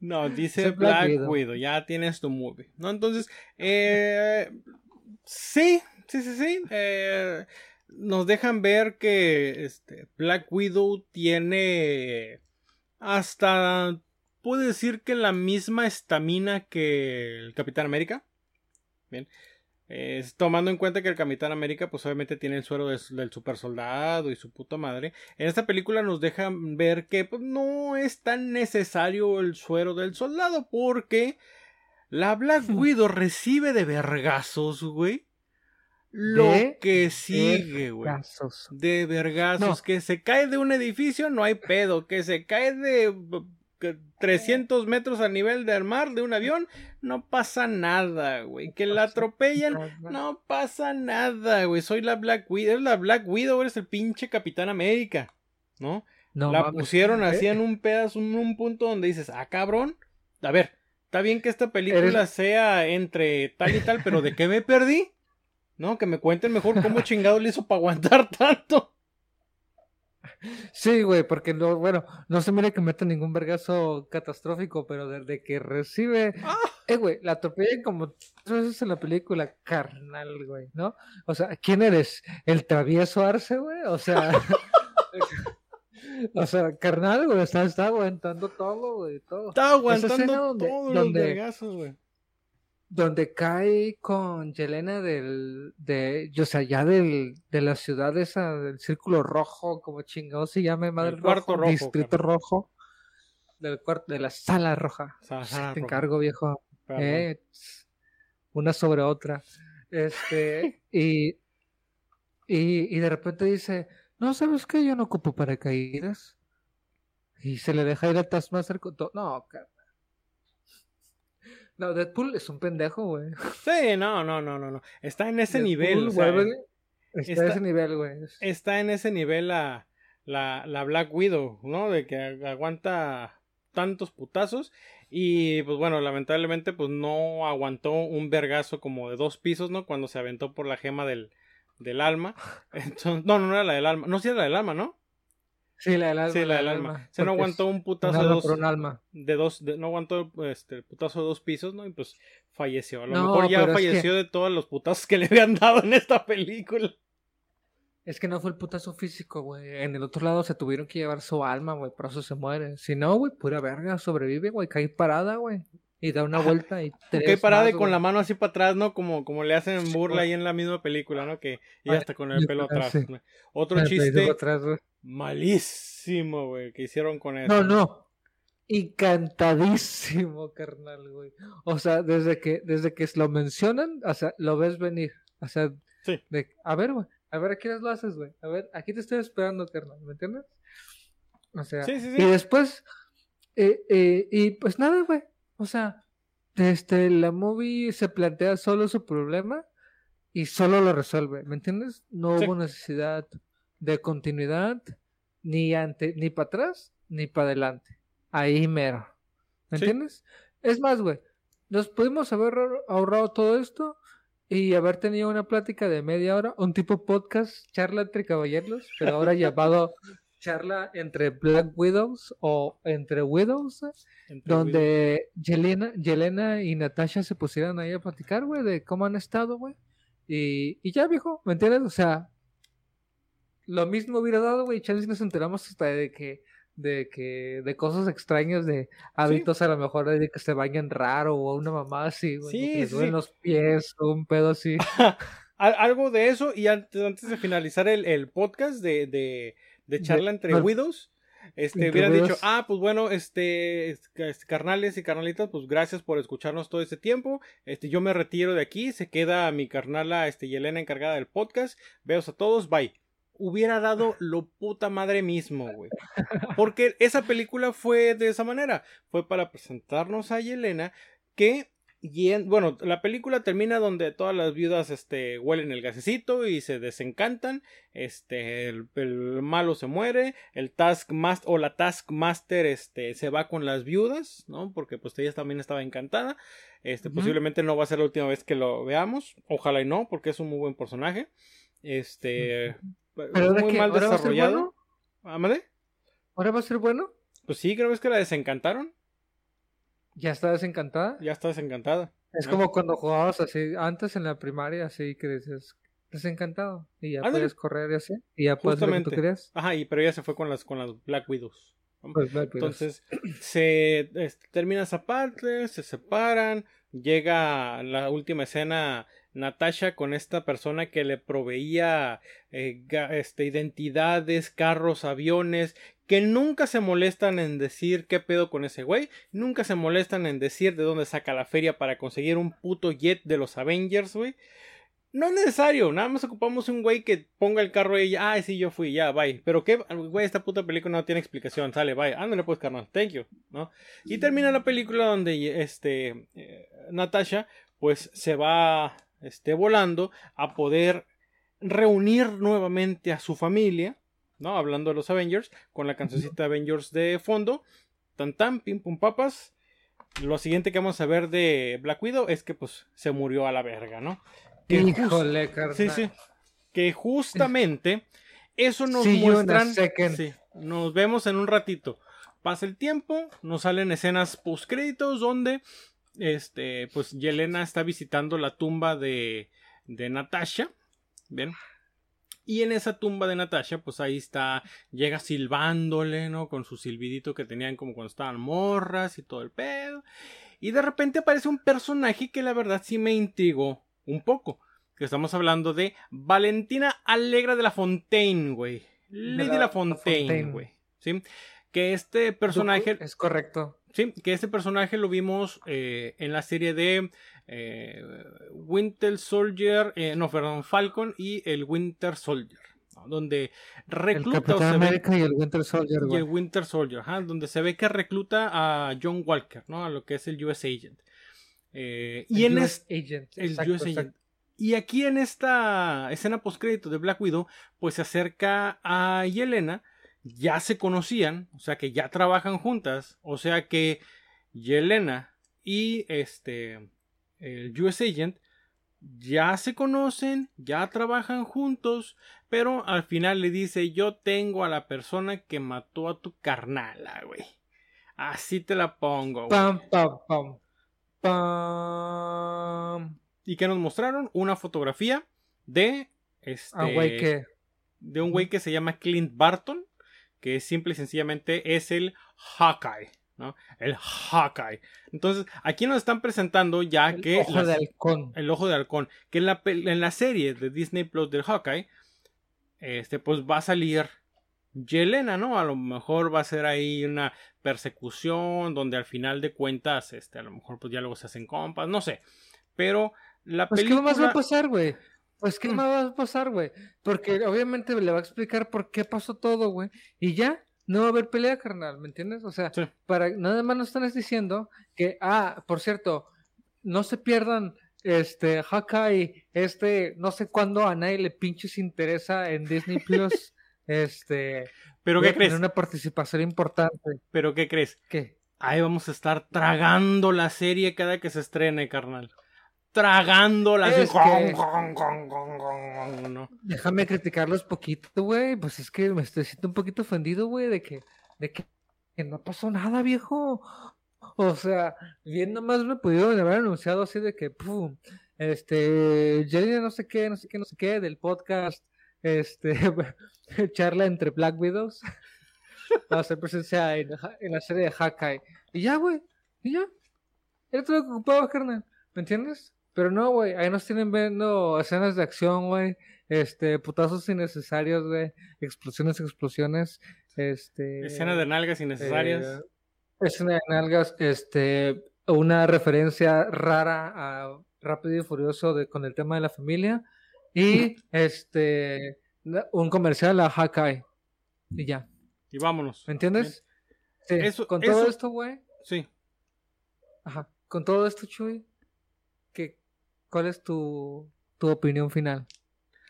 No, dice Soy Black Black, Widow. Widow. ya tienes tu movie, ¿no? Entonces, eh, sí, sí, sí, sí. eh, nos dejan ver que este, Black Widow tiene hasta, puedo decir que la misma estamina que el Capitán América. Bien. Eh, tomando en cuenta que el Capitán América, pues obviamente tiene el suero del super soldado y su puta madre. En esta película nos dejan ver que pues, no es tan necesario el suero del soldado porque la Black Widow recibe de vergazos, güey. Lo De que sigue, güey. De vergazos. No. Que se cae de un edificio, no hay pedo. Que se cae de b- que 300 metros al nivel del mar de un avión, no pasa nada, güey. Que la atropellan, no pasa nada, güey. Soy la Black Widow. Eres la Black Widow, eres el pinche Capitán América. ¿No? No la mames. pusieron así Eh, en un pedazo, en un punto donde dices, ah, cabrón. A ver, está bien que esta película Eres- sea entre tal y tal, pero ¿de qué me perdí? No, que me cuenten mejor cómo chingado le hizo para aguantar tanto. Sí, güey, porque no, bueno, no se mira que meta ningún vergazo catastrófico, pero desde que recibe, Ah. eh, güey, la atropellan como tres veces en la película, carnal, güey, ¿no? O sea, ¿quién eres? ¿El travieso Arce, güey? O sea, o sea, carnal, güey, está, está aguantando todo, güey, todo. Está escena aguantando donde- donde- los vergazos, güey. Donde cae con Yelena del, de, o sea, ya del, de la ciudad esa, del círculo rojo, como chingado se llame, madre El cuarto rojo, distrito rojo, del cuarto, de la sala roja. Sala te roja, encargo, viejo. Eh, una sobre otra. Este, y, y, y de repente dice, no, ¿sabes qué? Yo no ocupo paracaídas. Y se le deja ir al Taskmaster con todo. No, carnal. No, Deadpool es un pendejo, güey. Sí, no, no, no, no, no. Está en ese Deadpool, nivel. o sea, está, está- a ese nivel, güey. está en ese nivel la, la, la Black Widow, ¿no? De que ag- aguanta tantos putazos. Y pues bueno, lamentablemente pues no aguantó un vergazo como de dos pisos, ¿no? Cuando se aventó por la gema del, del alma. Entonces, no, no era la del alma. No, sí era la del alma, ¿no? Sí, la del alma. sí, la del alma. Se no aguantó un putazo de alma dos, por un alma. de dos, de- no aguantó este, el putazo de dos pisos, ¿no? Y pues falleció. A lo No, mejor ya pero es que- falleció de todos los putazos que le habían dado en esta película. Es que no fue el putazo físico, güey. En el otro lado se tuvieron que llevar su alma, güey. Por eso se muere. Si no, güey, pura verga. Sobrevive, güey. Cae parada, güey. Y da una vuelta y tres Que parada y con la mano así para atrás, ¿no? Como, como le hacen burla ahí en la misma película, ¿no? Que y Ay, hasta con el pelo ah, atrás. Otro El chiste atrás. Malísimo, güey, que hicieron con eso. No, no. Encantadísimo, carnal, güey. O sea, desde que, desde que lo mencionan, o sea, lo ves venir. O sea, Sí. de, a ver, güey. A ver, ¿a qué lo haces, güey? A ver, aquí te estoy esperando, carnal. ¿Me entiendes? O sea, Sí, sí, y después, eh, eh, y pues nada, güey. O sea, este, la movie se plantea solo su problema y solo lo resuelve. ¿Me entiendes? No hubo necesidad de continuidad, ni ante, ni para atrás, ni para adelante. Ahí mero. ¿Me Sí. entiendes? Es más, güey, nos pudimos haber ahor- ahorrado todo esto y haber tenido una plática de media hora, un tipo podcast, charla entre caballeros, pero ahora llamado charla entre Black Widows o entre Widows, ¿eh? Entre donde Yelena, Yelena y Natasha se pusieran ahí a platicar, güey, de cómo han estado, güey. Y, y ya, viejo, ¿me entiendes? O sea, lo mismo hubiera dado, güey, chance nos enteramos hasta de que, de que, de cosas extrañas, de hábitos a lo mejor de que se bañan raro o una mamá así, güey, Sí, que les duelen sí. los pies o un pedo así. Al- algo de eso, y antes, antes de finalizar el, el podcast de, de, de charla entre no. widows, este, hubieran dicho, ah, pues bueno, este, es- este, carnales y carnalitas, pues gracias por escucharnos todo este tiempo, este, yo me retiro de aquí, se queda mi carnala, este, y Elena encargada del podcast, veos a todos, bye. Hubiera dado lo puta madre mismo, güey. Porque esa película fue de esa manera. Fue para presentarnos a Yelena que y en- bueno, la película termina donde todas las viudas este, huelen el gasecito y se desencantan. Este, el, el malo se muere. El Taskmaster o la Taskmaster este, se va con las viudas, ¿no? Porque pues ella también estaba encantada. Este, posiblemente no va a ser la última vez que lo veamos. Ojalá y no, porque es un muy buen personaje. Este, Pero muy que- mal ahora va desarrollado. bueno. ¿Ámale? ¿Ahora va a ser bueno? Pues sí, creo que es que la desencantaron. Ya está desencantada. Ya está desencantada. Es Ah. como cuando jugabas así, antes en la primaria, así que dices, desencantado. Y ya puedes correr y así. Y ya puedes lo que tú querías. Ajá, y pero ella se fue con las con las Black Widows. Pues. Entonces se este, termina esa parte, se separan, llega la última escena Natasha con esta persona que le proveía eh, este, identidades, carros, aviones, que nunca se molestan en decir qué pedo con ese güey, nunca se molestan en decir de dónde saca la feria para conseguir un puto jet de los Avengers, güey. No es necesario, nada más ocupamos un güey que ponga el carro y ay, sí, yo fui, ya, bye. Pero qué, güey, esta puta película no tiene explicación, sale, bye. Ándale pues, carnal, thank you, ¿no? Y termina la película donde, este, eh, Natasha, pues, se va, este, volando a poder reunir nuevamente a su familia, ¿no? Hablando de los Avengers, con la cancioncita Avengers de fondo, tan tan, pim pum papas. Lo siguiente que vamos a ver de Black Widow es que, pues, se murió a la verga, ¿no? Que just- Híjole, carnal. Sí, sí. Que justamente eso nos a muestran. Sí, nos vemos en un ratito. Pasa el tiempo, nos salen escenas postcréditos donde este, pues Yelena está visitando la tumba de, de Natasha. ¿Ven? Y en esa tumba de Natasha, pues ahí está, llega silbándole, ¿no? Con su silbidito que tenían como cuando estaban morras y todo el pedo. Y de repente aparece un personaje que la verdad sí me intrigó un poco. Que estamos hablando de Valentina Alegra de la Fontaine, güey. Lady la- la la Fontaine. güey. ¿Sí? Que este personaje Es correcto. Sí, que este personaje lo vimos eh, en la serie de eh, Winter Soldier, eh, no, perdón, Falcon y el Winter Soldier, ¿no? donde El recluta o Capitán se ve- América y el Winter Soldier, y el Winter Soldier, ajá, donde se ve que recluta a John Walker, ¿no? A lo que es el US Agent. Eh, y El en US es- Agent. el exacto, US Agent. exacto. Y aquí en esta escena postcrédito de Black Widow, pues se acerca a Yelena, ya se conocían, o sea que ya trabajan juntas, o sea que Yelena y este el US Agent ya se conocen, ya trabajan juntos, pero al final le dice, "Yo tengo a la persona que mató a tu carnala, güey." Así te la pongo. güey. Pam, pam, pam. Pam. Y que nos mostraron una fotografía de este Ah, güey, que. de un güey que se llama Clint Barton, que simple y sencillamente es el Hawkeye, ¿no? El Hawkeye. Entonces, aquí nos están presentando ya El que ojo de halcón. el ojo de halcón, que en la, en la serie de Disney Plus del Hawkeye, este, pues va a salir Yelena, ¿no? A lo mejor va a ser ahí una persecución donde al final de cuentas, este, a lo mejor pues ya luego se hacen compas, no sé. Pero la Pues, ¿qué película... más va a pasar, güey? Pues, ¿qué Mm. más va a pasar, güey? Porque obviamente le va a explicar por qué pasó todo, güey. Y ya, no va a haber pelea, carnal, ¿me entiendes? O sea, Sí. para nada más nos están diciendo que, ah, por cierto, no se pierdan este Hawkeye, este, no sé cuándo a nadie le pinches interesa en Disney Plus. este, ¿Pero qué crees? una participación importante. ¿Pero qué crees? ¿Qué? Ahí vamos a estar tragando la serie cada que se estrene, carnal. Tragándola así. Es que- ¿no? Déjame criticarlos poquito, güey. Pues es que me estoy siento un poquito ofendido, güey, de que, de que, que no pasó nada, viejo. O sea, bien nomás me pudieron haber anunciado así de que, pum, este, Jelena no sé qué, no sé qué, no sé qué, del podcast, este, charla entre Black Widows. Va a hacer presencia en, en la serie de Hawkeye. Y ya, güey, y ya. Era todo lo que ocupaba, carnal. ¿Me entiendes? Pero no, güey, ahí nos tienen viendo escenas de acción, güey. Este, putazos innecesarios, güey. Explosiones, explosiones. Este. Escena de nalgas innecesarias. eh, escena de nalgas, este. Una referencia rara a Rápido y Furioso de, con el tema de la familia. Y este. Un comercial a Hawkeye. Y ya. Y vámonos. ¿Me entiendes? Sí. Eso- con todo eso- esto, güey. Sí. Ajá. Con todo esto, Chuy. ¿Qué, ¿Cuál es tu, tu opinión final?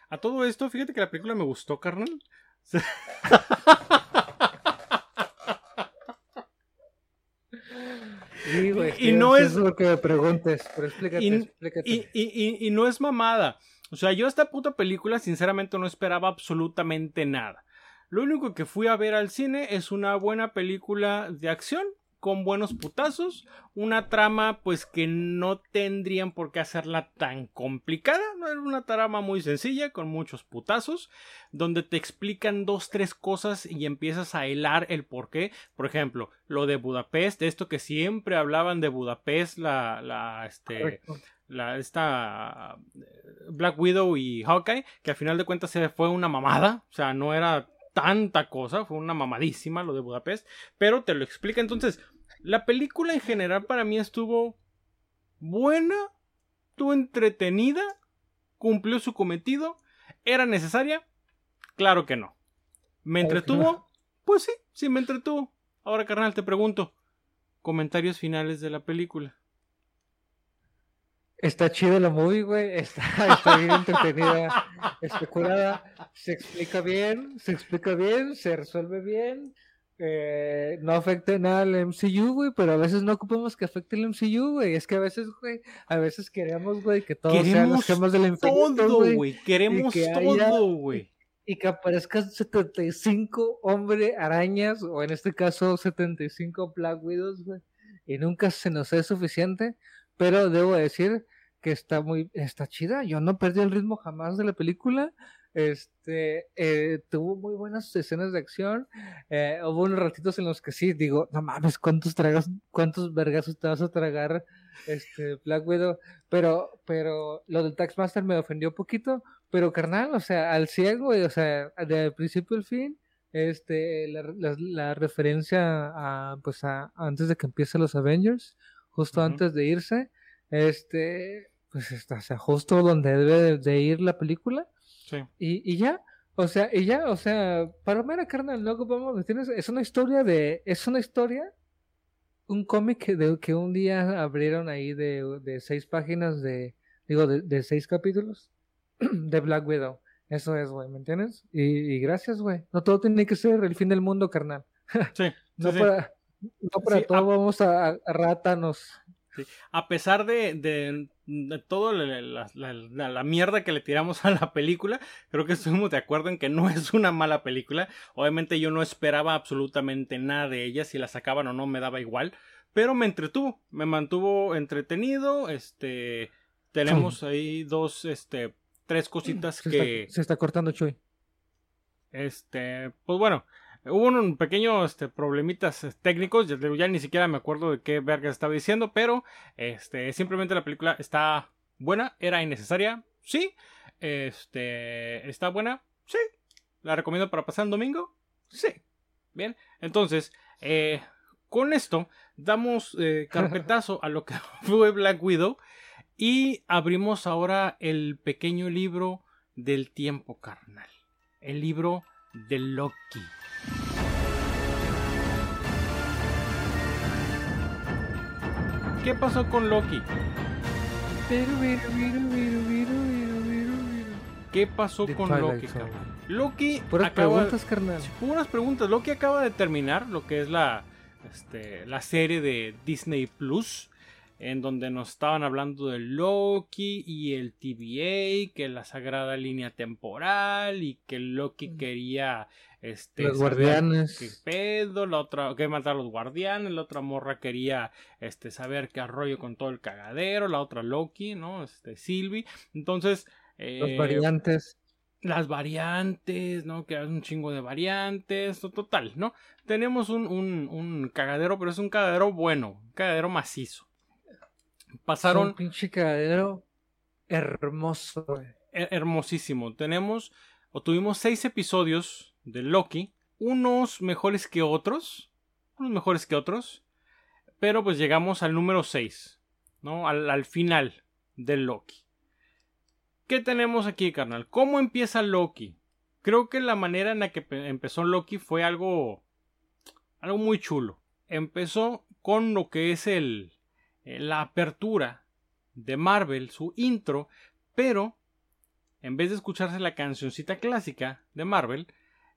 A todo esto, fíjate que la película me gustó, carnal. Sí, güey, Y no es- lo que me preguntes, pero explícate, Y- explícate. Y, y- y- y no es mamada. O sea, yo esta puta película, sinceramente, no esperaba absolutamente nada. Lo único que fui a ver al cine es una buena película de acción con buenos putazos, una trama pues que no tendrían por qué hacerla tan complicada, no era una trama muy sencilla con muchos putazos, donde te explican dos tres cosas y empiezas a hilar el por qué, por ejemplo, lo de Budapest, esto que siempre hablaban de Budapest, la, la este la esta eh, Black Widow y Hawkeye, que al final de cuentas se fue una mamada, o sea, no era tanta cosa, fue una mamadísima lo de Budapest, pero te lo explica. Entonces, la película en general para mí estuvo buena, estuvo entretenida, cumplió su cometido, era necesaria, claro que no. ¿Me entretuvo? Pues sí, sí me entretuvo. Ahora, carnal, te pregunto, comentarios finales de la película. Está chido la movie, güey. Está, está bien entretenida, especulada. Se explica bien, se explica bien, se resuelve bien. eh, no afecta nada al MCU, güey, pero a veces no ocupamos que afecte el MCU, güey. Es que a veces, güey, a veces queremos, güey, que todo sean las gemas del infinito, todo, güey. Queremos que todo, güey. Y que aparezcan 75 hombre arañas, o en este caso 75 Black Widows, güey. Y nunca se nos es suficiente. Pero debo decir que está muy, está chida. Yo no perdí el ritmo jamás de la película. Este, eh, tuvo muy buenas escenas de acción. Eh, hubo unos ratitos en los que sí, digo, no mames, ¿cuántos tragas, cuántos vergazos te vas a tragar, este, Black Widow? Pero, pero lo del Taxmaster me ofendió un poquito. Pero carnal, o sea, al ciego, o sea, de principio al fin, este, la, la- la referencia a, pues a, antes de que empiecen los Avengers, justo antes de irse, este, pues está, o sea, justo donde debe de, ir la película, Sí. y, y ya, o sea, y ya, o sea, para mera carnal, no ocupamos, ¿me entiendes? Es una historia de, es una historia, un cómic que, de, que un día abrieron ahí de, de seis páginas de, digo, de, de seis capítulos de Black Widow. Eso es, güey, ¿me entiendes? Y, y gracias, güey. No todo tiene que ser el fin del mundo, carnal. Sí, No sí, sí. No para Sí, todo a- vamos a, a rátanos. A pesar de, de, de todo la, la- la- la- la mierda que le tiramos a la película, creo que estuvimos de acuerdo en que no es una mala película. Obviamente yo no esperaba absolutamente nada de ella, si la sacaban o no me daba igual, pero me entretuvo, me mantuvo entretenido, este tenemos ahí dos este tres cositas Se, que está, se está cortando Chuy. este, pues bueno, hubo un pequeño este, problemitas eh, técnicos, ya, ya ni siquiera me acuerdo de qué verga estaba diciendo, pero este, simplemente la película está buena, era innecesaria, sí, este, está buena, sí, la recomiendo para pasar el domingo, sí, bien, entonces, eh, con esto damos eh, carpetazo a lo que fue Black Widow y abrimos ahora el pequeño libro del tiempo carnal. El libro de Loki. ¿Qué pasó con Loki? ¿Qué pasó The con Twilight Loki? Zone. carnal? Loki Puras acaba- preguntas, carnal. Puras preguntas. Loki acaba de terminar lo que es la, este, la serie de Disney Plus, en donde nos estaban hablando de Loki y el TVA, que la sagrada línea temporal y que Loki quería este, Los guardianes. qué pedo, la otra que matar a los guardianes, la otra morra quería este saber qué arroyo con todo el cagadero, la otra Loki, ¿no? Este Sylvie. Entonces, Los eh, variantes. las variantes, ¿no? Que hay un chingo de variantes, to- total, ¿no? Tenemos un, un, un cagadero, pero es un cagadero bueno, un cagadero macizo. Un Pasaron pinche cagadero hermoso, her- hermosísimo. Tenemos, o tuvimos seis episodios de Loki, unos mejores que otros, unos mejores que otros, pero pues llegamos al número 6, ¿no? Al, al final de Loki. ¿Qué tenemos aquí, carnal? ¿Cómo empieza Loki? Creo que la manera en la que pe- empezó Loki fue algo, algo muy chulo. Empezó con lo que es el, la apertura de Marvel, su intro, pero en vez de escucharse la cancioncita clásica de Marvel,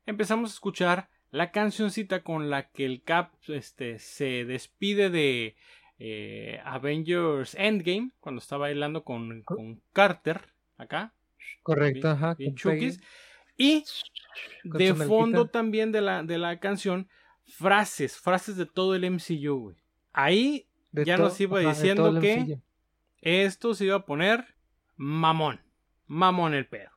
empezamos a escuchar la cancioncita con la que el Cap este, se despide de eh, Avengers Endgame, cuando está bailando con, con Carter, acá, Correcto, ajá. chukis. y Con de fondo también de la, de la canción, frases, frases de todo el MCU, güey. Ahí De ya nos iba ajá, diciendo que- esto se iba a poner mamón, mamón el pedo.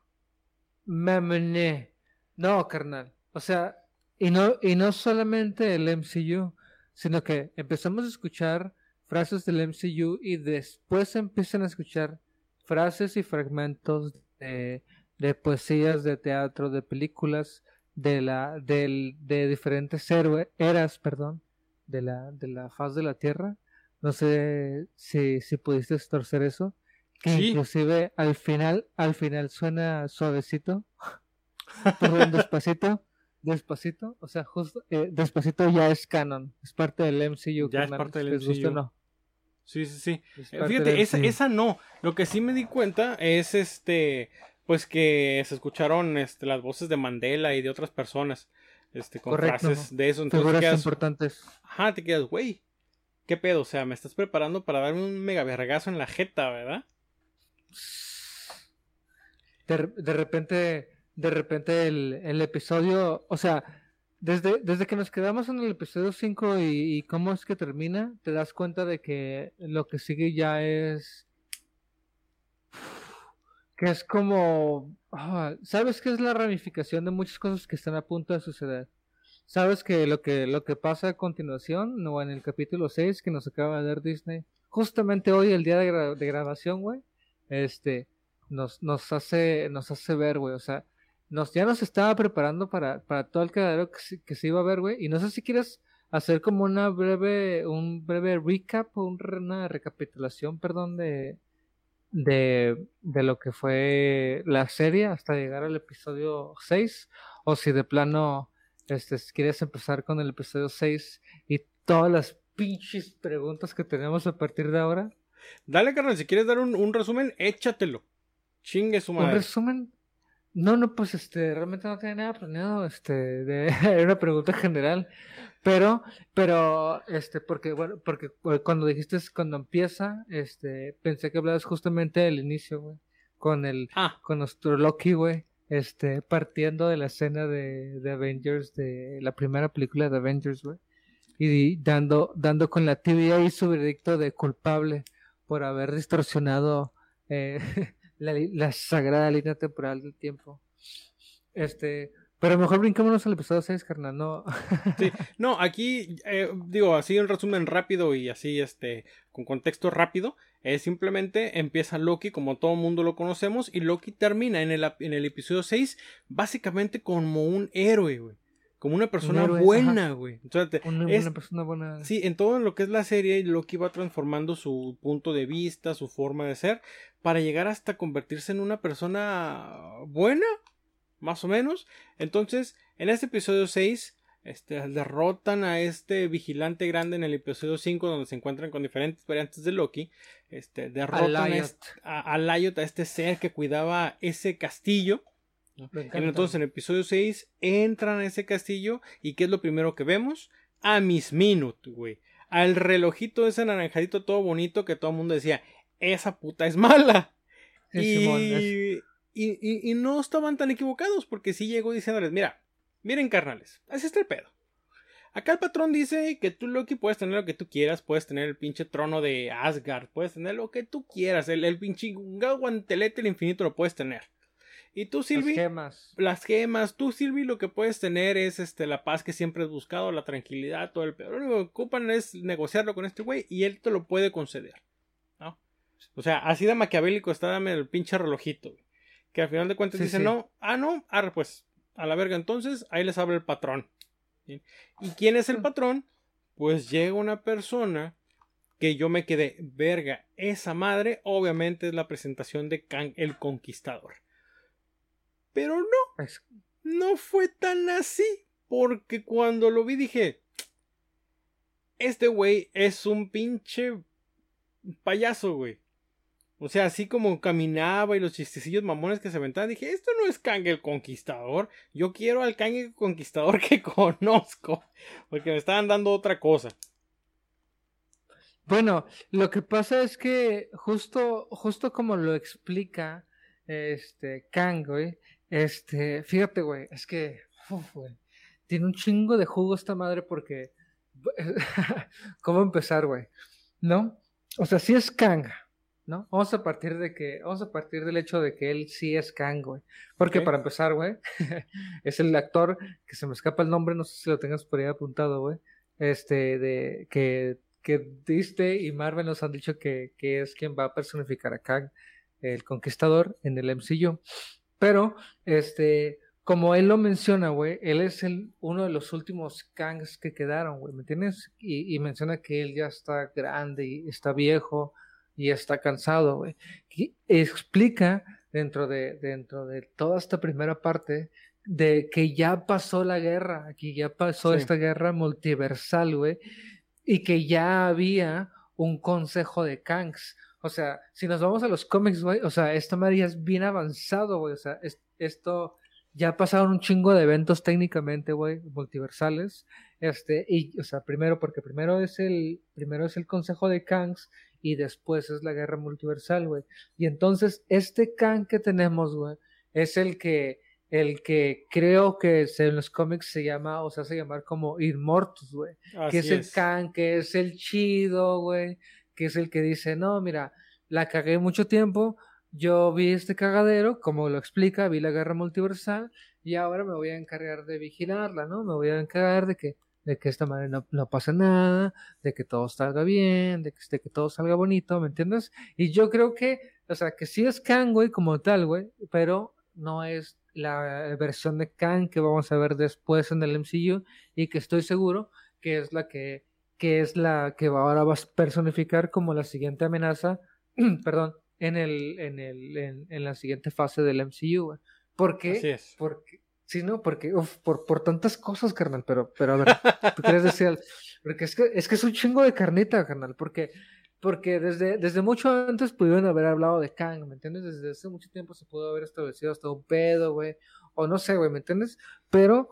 Mamoné. No, carnal. O sea, y no, y no solamente el MCU, sino que empezamos a escuchar frases del MCU y después empiezan a escuchar frases y fragmentos de, de poesías, de teatro, de películas, de la, del, de diferentes eras, perdón, de la, de la faz de la tierra. No sé si, si pudiste torcer eso. Que Sí. inclusive al final, al final suena suavecito. Perdón, despacito. Despacito. O sea, justo eh, despacito ya es canon. Es parte del MCU. Ya es parte del guste MCU. no. Sí, sí, sí. Es Eh, Fíjate, esa, esa no. Lo que sí me di cuenta es este. Pues que se escucharon este, las voces de Mandela y de otras personas. Este, con Correcto. frases de eso. Entonces Figuras quedas, importantes. ajá, te quedas, güey. ¿Qué pedo? O sea, me estás preparando para darme un mega vergazo en la jeta, ¿verdad? De, de repente, de repente el, el episodio, o sea, desde, desde que nos quedamos en el episodio 5 y, cómo es que termina, te das cuenta de que lo que sigue ya es que es como, ah, sabes que es la ramificación de muchas cosas que están a punto de suceder. Sabes que lo que lo que pasa a continuación, o en el capítulo 6 que nos acaba de dar Disney, justamente hoy, el día de, de grabación, güey, este, nos, nos hace, nos hace ver, güey, o sea, nos, ya nos estaba preparando para, para todo el cagadero que, se- que se iba a ver, güey. Y no sé si quieres hacer como una breve, un breve recap o un una recapitulación, perdón, de, de, de lo que fue la serie hasta llegar al episodio 6. O si de plano, este, si quieres empezar con el episodio 6 y todas las pinches preguntas que tenemos a partir de ahora. Dale, carnal, si quieres dar un, un resumen, échatelo. Chingue su Un madre. resumen. No, no, pues este, realmente no tenía nada planeado, este, de, era una pregunta general, pero, pero, este, porque, bueno, porque cu- cuando dijiste cuando empieza, este, pensé que hablabas justamente del inicio, güey, con el, Ah, con nuestro Loki, güey, este, partiendo de la escena de, Avengers, de la primera película de Avengers, y dando, dando con la TVA su veredicto de culpable por haber distorsionado eh, la, la sagrada línea temporal del tiempo. Este, pero mejor brinquémonos al episodio 6, carnal, no. No, aquí, eh, digo, así un resumen rápido y así, este, con contexto rápido. Es simplemente empieza Loki como todo mundo lo conocemos y Loki termina en el, en el episodio 6 básicamente como un héroe, güey. Como una persona héroe, buena, güey. Es- una persona buena. Sí, en todo lo que es la serie, Loki va transformando su punto de vista, su forma de ser, para llegar hasta convertirse en una persona buena, más o menos. Entonces, en este episodio 6, este, derrotan a este vigilante grande en el episodio 5, donde se encuentran con diferentes variantes de Loki. Este, derrotan a, Lyot. a, a Lyot, a este ser que cuidaba ese castillo. Encanta. Entonces, en el episodio 6, entran a ese castillo y ¿qué es lo primero que vemos? A Miss Minute, güey. Al relojito ese naranjadito todo bonito que todo el mundo decía, esa puta es mala. Sí, y, Simón, es- y, y- y no estaban tan equivocados porque sí llegó diciéndoles, mira, miren carnales, así está el pedo. Acá el patrón dice que tú, Loki, puedes tener lo que tú quieras, puedes tener el pinche trono de Asgard, puedes tener lo que tú quieras, el, el pinche guantelete del infinito lo puedes tener. Y tú, Las Silvi, gemas. las gemas. Tú, Silvi, lo que puedes tener es este, la paz que siempre has buscado, la tranquilidad, todo el pedo. Lo único que ocupan es negociarlo con este güey y él te lo puede conceder. ¿no? O sea, así de maquiavélico está dame el pinche relojito. güey. Que al final de cuentas Sí, dice, sí. no, ah, no, arre, pues, a la verga entonces, ahí les habla el patrón. ¿sí? ¿Y quién es el patrón? Pues llega una persona que yo me quedé, verga, esa madre obviamente es la presentación de Kang el Conquistador. Pero no, no fue tan así. Porque cuando lo vi dije, este güey es un pinche payaso, güey. O sea, así como caminaba y los chistecillos mamones que se aventaban, dije, esto no es Kang el Conquistador. Yo quiero al Kang el Conquistador que conozco. Porque me estaban dando otra cosa. Bueno, lo que pasa es que justo, justo como lo explica este Kang, güey, este, fíjate, güey, es que, tiene un chingo de jugo esta madre porque, ¿cómo empezar, güey? ¿No? O sea, sí es Kang, ¿no? Vamos a partir de que, vamos a partir del hecho de que él sí es Kang, güey. Porque para empezar, güey, es el actor que se me escapa el nombre, no sé si lo tengas por ahí apuntado, güey. Este, de que, que Disney y Marvel nos han dicho que, que es quien va a personificar a Kang, el conquistador, en el MCU. Pero, este, como él lo menciona, güey, él es el, uno de los últimos Kangs que quedaron, güey, ¿me entiendes? Y, y menciona que él ya está grande y está viejo y está cansado, güey. Explica dentro de, dentro de toda esta primera parte de que ya pasó la guerra, que ya pasó Sí. esta guerra multiversal, güey, y que ya había un consejo de Kangs. O sea, si nos vamos a los cómics, güey, o sea, esta madre ya es bien avanzado, güey, o sea, es- esto ya pasaron un chingo de eventos técnicamente, güey, multiversales. Este, y, o sea, primero, porque primero es el, primero es el consejo de Kangs y después es la guerra multiversal, güey. Y entonces, este Kang que tenemos, güey, es el que, el que creo que en los cómics se llama, o se hace llamar como Immortus, güey que es Así el Kang, que es el chido, güey, que es el que dice, no, mira, la cagué mucho tiempo, yo vi este cagadero, como lo explica, vi la guerra multiversal, y ahora me voy a encargar de vigilarla, ¿no? Me voy a encargar de que, de que esta manera no, no pase nada, de que todo salga bien, de que, de que todo salga bonito, ¿me entiendes? Y yo creo que, o sea, que sí es Kang, güey, como tal, güey, pero no es la versión de Kang que vamos a ver después en el MCU y que estoy seguro que es la que, que es la que ahora va a personificar como la siguiente amenaza, perdón, en el, en el, en, la siguiente fase del MCU, ¿Por qué? Así es. Porque, sí, no, porque, por, por tantas cosas, carnal, pero, pero a ver, ¿tú quieres decir? Porque es que, es que es un chingo de carnita, carnal, porque porque desde, desde mucho antes pudieron haber hablado de Kang, ¿me entiendes? Desde hace mucho tiempo se pudo haber establecido hasta un pedo, güey. O no sé, güey, ¿me entiendes? Pero,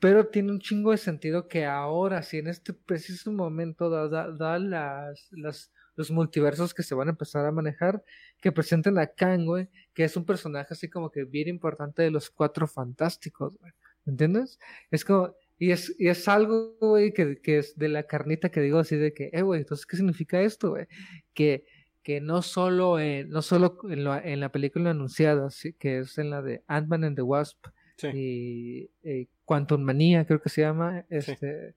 pero tiene un chingo de sentido que ahora, si en este preciso momento da, da, las, las, los multiversos que se van a empezar a manejar, que presenten a Kang, güey, que es un personaje así como que bien importante de los cuatro fantásticos, güey. ¿Me entiendes? Es como, y es, y es algo, güey, que, que, es de la carnita que digo así de que, eh, güey, entonces, ¿qué significa esto, güey? Que, que no solo, no solo en, la, en la película anunciada, que es en la de Ant-Man and the Wasp y eh, Quantum Manía, creo que se llama, este,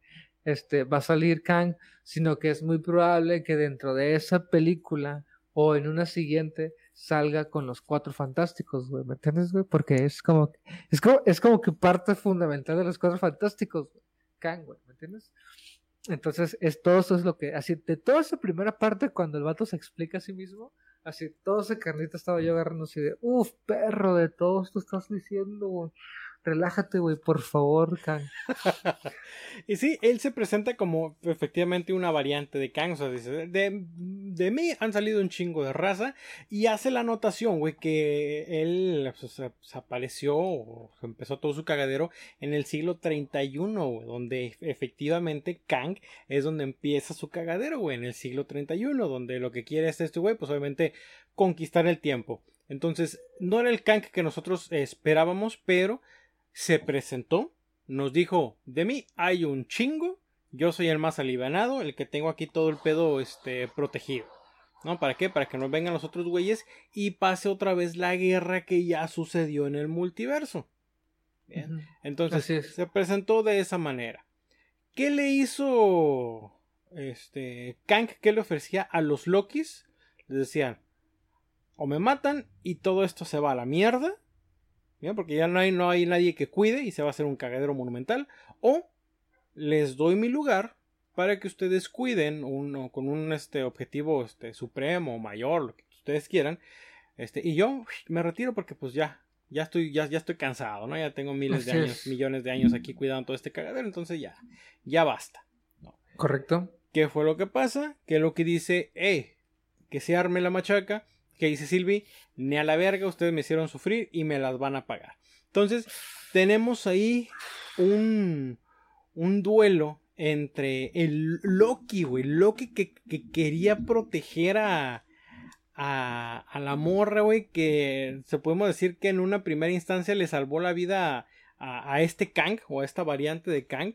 este, va a salir Kang, sino que es muy probable que dentro de esa película o en una siguiente salga con los cuatro fantásticos, güey, ¿me entiendes, güey? Porque es como, es como, es como que parte fundamental de los cuatro fantásticos, Kang, güey, ¿me entiendes? Entonces, es, todo eso es lo que, así, de toda esa primera parte, cuando el vato se explica a sí mismo, así, todo ese carnita estaba yo agarrando así de, uff, perro, de todo esto estás diciendo, güey relájate, güey, por favor, Kang. y sí, él se presenta como efectivamente una variante de Kang. O sea, dice, de, de mí han salido un chingo de raza. Y hace la anotación, güey, que él se apareció o empezó todo su cagadero en el siglo 31, güey, donde efectivamente Kang es donde empieza su cagadero, güey, en el siglo 31, donde lo que quiere es este güey, pues obviamente conquistar el tiempo. Entonces, no era el Kang que nosotros esperábamos, pero se presentó, nos dijo, de mí hay un chingo, yo soy el más alivianado, el que tengo aquí todo el pedo este, protegido. ¿No? ¿Para qué? Para que no vengan los otros güeyes y pase otra vez la guerra que ya sucedió en el multiverso. Entonces se presentó de esa manera. ¿Qué le hizo este Kang? ¿Qué le ofrecía a los Lokis? Les decían, o me matan y todo esto se va a la mierda, porque ya no hay, no hay nadie que cuide y se va a hacer un cagadero monumental. O les doy mi lugar para que ustedes cuiden uno, con un este, objetivo este, supremo, mayor, lo que ustedes quieran. Este, y yo me retiro porque pues ya, ya estoy, ya, ya estoy cansado, ¿no? Ya tengo miles de años, millones de años aquí cuidando todo este cagadero, entonces ya, ya basta. Correcto. ¿Qué fue lo que pasa? Que lo que dice, eh, que se arme la machaca que dice Silvi, ni a la verga ustedes me hicieron sufrir y me las van a pagar. Entonces, tenemos ahí un, un duelo entre el Loki, güey, Loki que, quería proteger a, a, la morra, güey, que se podemos decir que en una primera instancia le salvó la vida a, a, este Kang o a esta variante de Kang.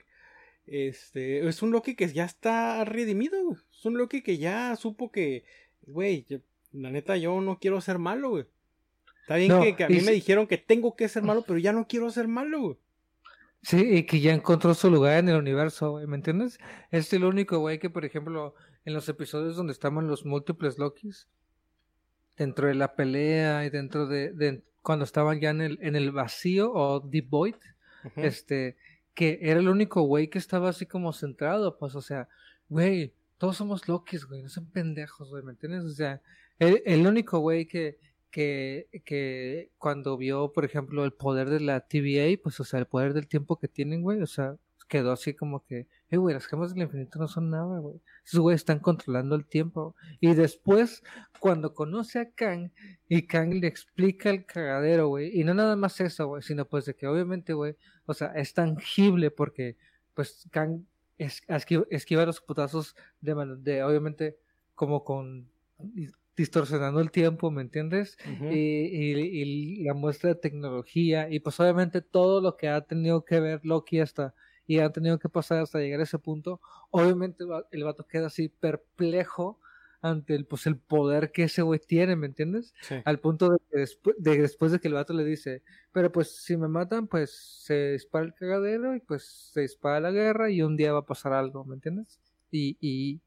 Este, es un Loki que ya está redimido, güey. Es un Loki que ya supo que, güey, la neta, yo no quiero ser malo, güey. Está bien que, a mí me dijeron que tengo que ser malo, pero ya no quiero ser malo, güey. Sí, y que ya encontró su lugar en el universo, güey, ¿me entiendes? Es el único, güey, que por ejemplo, en los episodios donde estaban los múltiples Lokis, dentro de la pelea y dentro de, cuando estaban ya en el, en el vacío o Deep Void, este, que era el único güey que estaba así como centrado, pues, o sea, güey, todos somos Lokis, güey, no son pendejos, güey, ¿me entiendes? O sea, el, único güey que, que, que cuando vio, por ejemplo, el poder de la TVA, pues, o sea, el poder del tiempo que tienen, güey, o sea, quedó así como que, eh, güey, las gemas del infinito no son nada, güey. Esos güeyes están controlando el tiempo. Y después, cuando conoce a Kang, y Kang le explica el cagadero, güey, y no nada más eso, güey, sino pues de que obviamente, güey, o sea, es tangible porque, pues, Kang es, esquiva, los putazos de, de, obviamente, como con distorsionando el tiempo, ¿me entiendes? y, la muestra de tecnología y pues obviamente todo lo que ha tenido que ver Loki hasta y ha tenido que pasar hasta llegar a ese punto, obviamente el vato queda así perplejo ante el, pues, el poder que ese güey tiene, ¿me entiendes? Al punto de que después de, después de que el vato le dice, pero pues si me matan, pues se dispara el cagadero y pues se dispara la guerra y un día va a pasar algo, ¿me entiendes? Y, y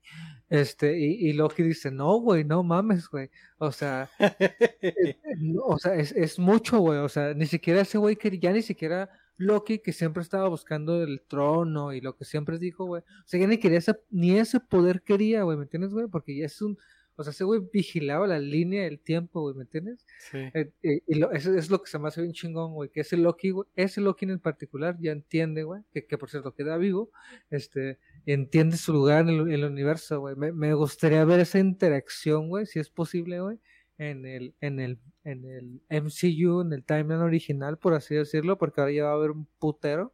este, y, y Loki dice, no, güey, no mames, güey. O sea, o sea, es, es mucho, güey. O sea, ni siquiera ese güey que ya ni siquiera Loki que siempre estaba buscando el trono y lo que siempre dijo, güey. O sea, ya ni quería ese, ni ese poder quería, güey, ¿me entiendes, güey? Porque ya es un, o sea, ese güey vigilaba la línea del tiempo, güey, ¿me entiendes? Sí. Eh, eh, y lo, eso es lo que se me hace bien chingón, güey, que ese Loki, güey, ese Loki en particular ya entiende, güey, que, que por cierto queda vivo, este, entiende su lugar en el, en el universo, güey. Me, me gustaría ver esa interacción, güey, si es posible, güey, en el, en el, en el MCU, en el timeline original, por así decirlo, porque ahora ya va a haber un putero.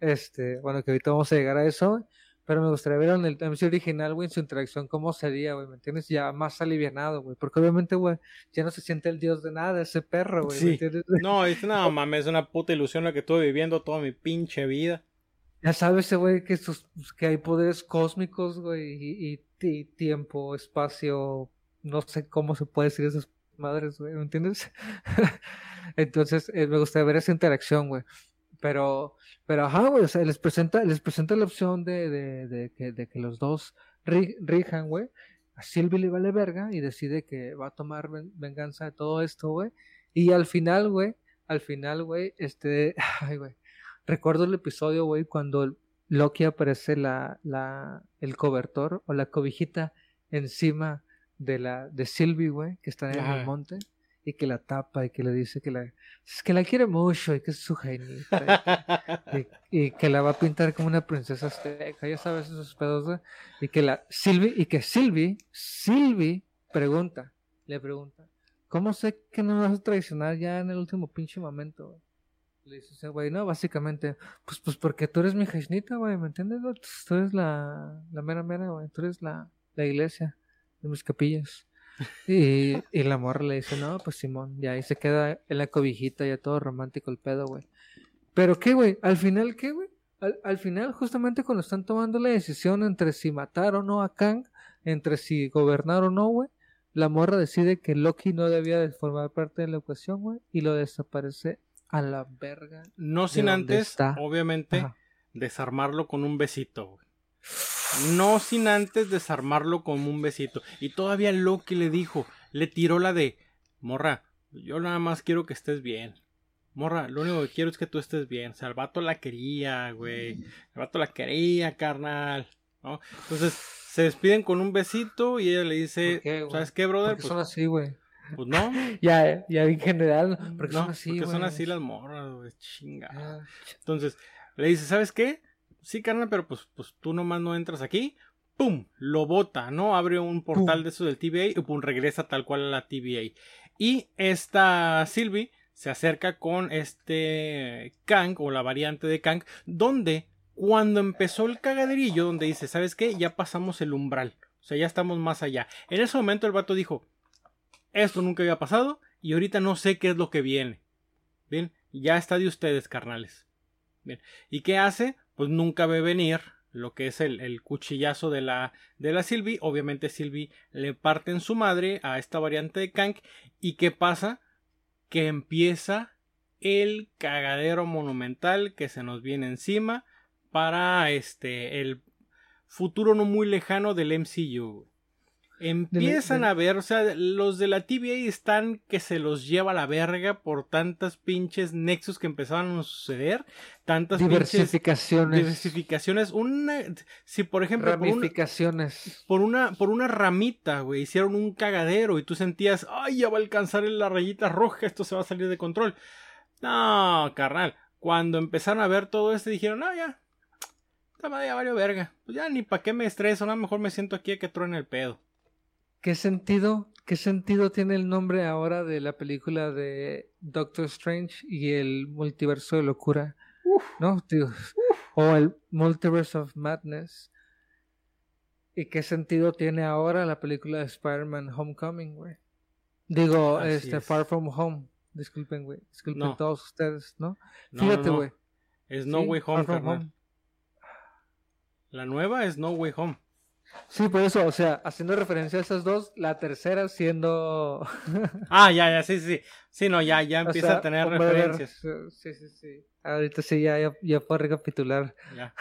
Este, bueno, que ahorita vamos a llegar a eso, güey. Pero me gustaría ver en el MCU original, güey, en su interacción, cómo sería, güey, ¿me entiendes? Ya más alivianado, güey. Porque obviamente, güey, ya no se siente el dios de nada, ese perro, güey, ¿me Sí. entiendes? No, dice, no mames, es una puta ilusión la que estuve viviendo toda mi pinche vida. Ya sabes, ese güey, que, sus, que hay poderes cósmicos, güey, y, y, y tiempo, espacio, no sé cómo se puede decir esas madres, güey, ¿me entiendes? Entonces, eh, me gustaría ver esa interacción, güey. Pero, pero ajá, güey, o sea, les presenta, les presenta la opción de, de, de, que, de que los dos ri- rijan, güey. A Sylvie le vale verga y decide que va a tomar ven- venganza de todo esto, güey. Y al final, güey, al final, güey, este, ay, güey, recuerdo el episodio, güey, cuando Loki aparece la, la, el cobertor o la cobijita encima de la, de Sylvie, güey, que está en Ajá. el monte y que la tapa y que le dice que la, que la quiere mucho y que es su genita y, y que la va a pintar como una princesa azteca, ya sabes esos pedos, güey. Y que la Sylvie, y que Sylvie, Sylvie pregunta, le pregunta, ¿cómo sé que no me vas a traicionar ya en el último pinche momento, güey? Le dice ese güey, no, básicamente, pues, pues porque tú eres mi jaiznita, güey, ¿me entiendes? güey? Tú eres la, la mera mera, güey, tú eres la, la iglesia de mis capillas. Y, y la morra le dice, no, pues Simón, y ahí se queda en la cobijita, ya todo romántico el pedo, güey. Pero qué, güey, al final, ¿qué, güey? Al, al final, justamente cuando están tomando la decisión entre si matar o no a Kang, entre si gobernar o no, güey, la morra decide que Loki no debía de formar parte de la ecuación, güey, y lo desaparece a la verga. No sin antes, está? obviamente, Ajá. desarmarlo con un besito, güey. No sin antes desarmarlo con un besito. Y todavía Loki le dijo, le tiró la de, morra, yo nada más quiero que estés bien. Morra, lo único que quiero es que tú estés bien. O sea, el vato la quería, güey. El vato la quería, carnal. ¿no? Entonces, se despiden con un besito y ella le dice. ¿sabes qué, brother? Porque Pues, son así, güey. pues no. Ya, ya en general, porque no, son así, porque son así las morras, güey. Chinga. Ah, Entonces, le dice, ¿sabes qué? Sí, carnal, pero pues, pues tú nomás no entras aquí. ¡Pum! Lo bota, ¿no? Abre un portal Pum. de eso del TVA y pum, regresa tal cual a la TVA. Y esta Sylvie se acerca con este Kang o la variante de Kang, donde cuando empezó el cagaderillo, donde dice, ¿sabes qué? Ya pasamos el umbral. O sea, ya estamos más allá. En ese momento el vato dijo, esto nunca había pasado y ahorita no sé qué es lo que viene. Bien, ya está de ustedes, carnales. Bien, ¿y qué hace? Pues nunca ve venir lo que es el, el cuchillazo de la, de la Sylvie. Obviamente Sylvie le parte en su madre a esta variante de Kang. ¿Y qué pasa? Que empieza el cagadero monumental que se nos viene encima para este el futuro no muy lejano del MCU. Empiezan a ver, o sea, los de la TVA están que se los lleva a la verga por tantas pinches nexos que empezaban a suceder, tantas pinches diversificaciones, diversificaciones. Una, si por ejemplo por una, ramificaciones. por una, por una ramita, güey, hicieron un cagadero y tú sentías, ay, ya va a alcanzar la rayita roja, esto se va a salir de control. No, carnal, cuando empezaron a ver todo esto dijeron, no, ya, esta madre ya valió verga, pues ya ni para qué me estreso, no, mejor me siento aquí a que truene el pedo. ¿Qué sentido, qué sentido tiene el nombre ahora de la película de Doctor Strange y el multiverso de locura? ¿No? O el Multiverse of Madness. ¿Y qué sentido tiene ahora la película de Spider-Man Homecoming, güey? Digo, Así este es. Far From Home. Disculpen, güey. Disculpen No. todos ustedes, ¿no? No, Fíjate, no, güey. Es No Sí, Way Far From. Home. La nueva es No Way Home. Sí, por eso, o sea, haciendo referencia a esas dos, la tercera siendo... Ah, ya, ya, sí, sí. Sí, no, ya, ya o empieza sea, a tener referencias. Sí, sí, sí. Ahorita sí, ya, ya, ya puedo recapitular. Ya.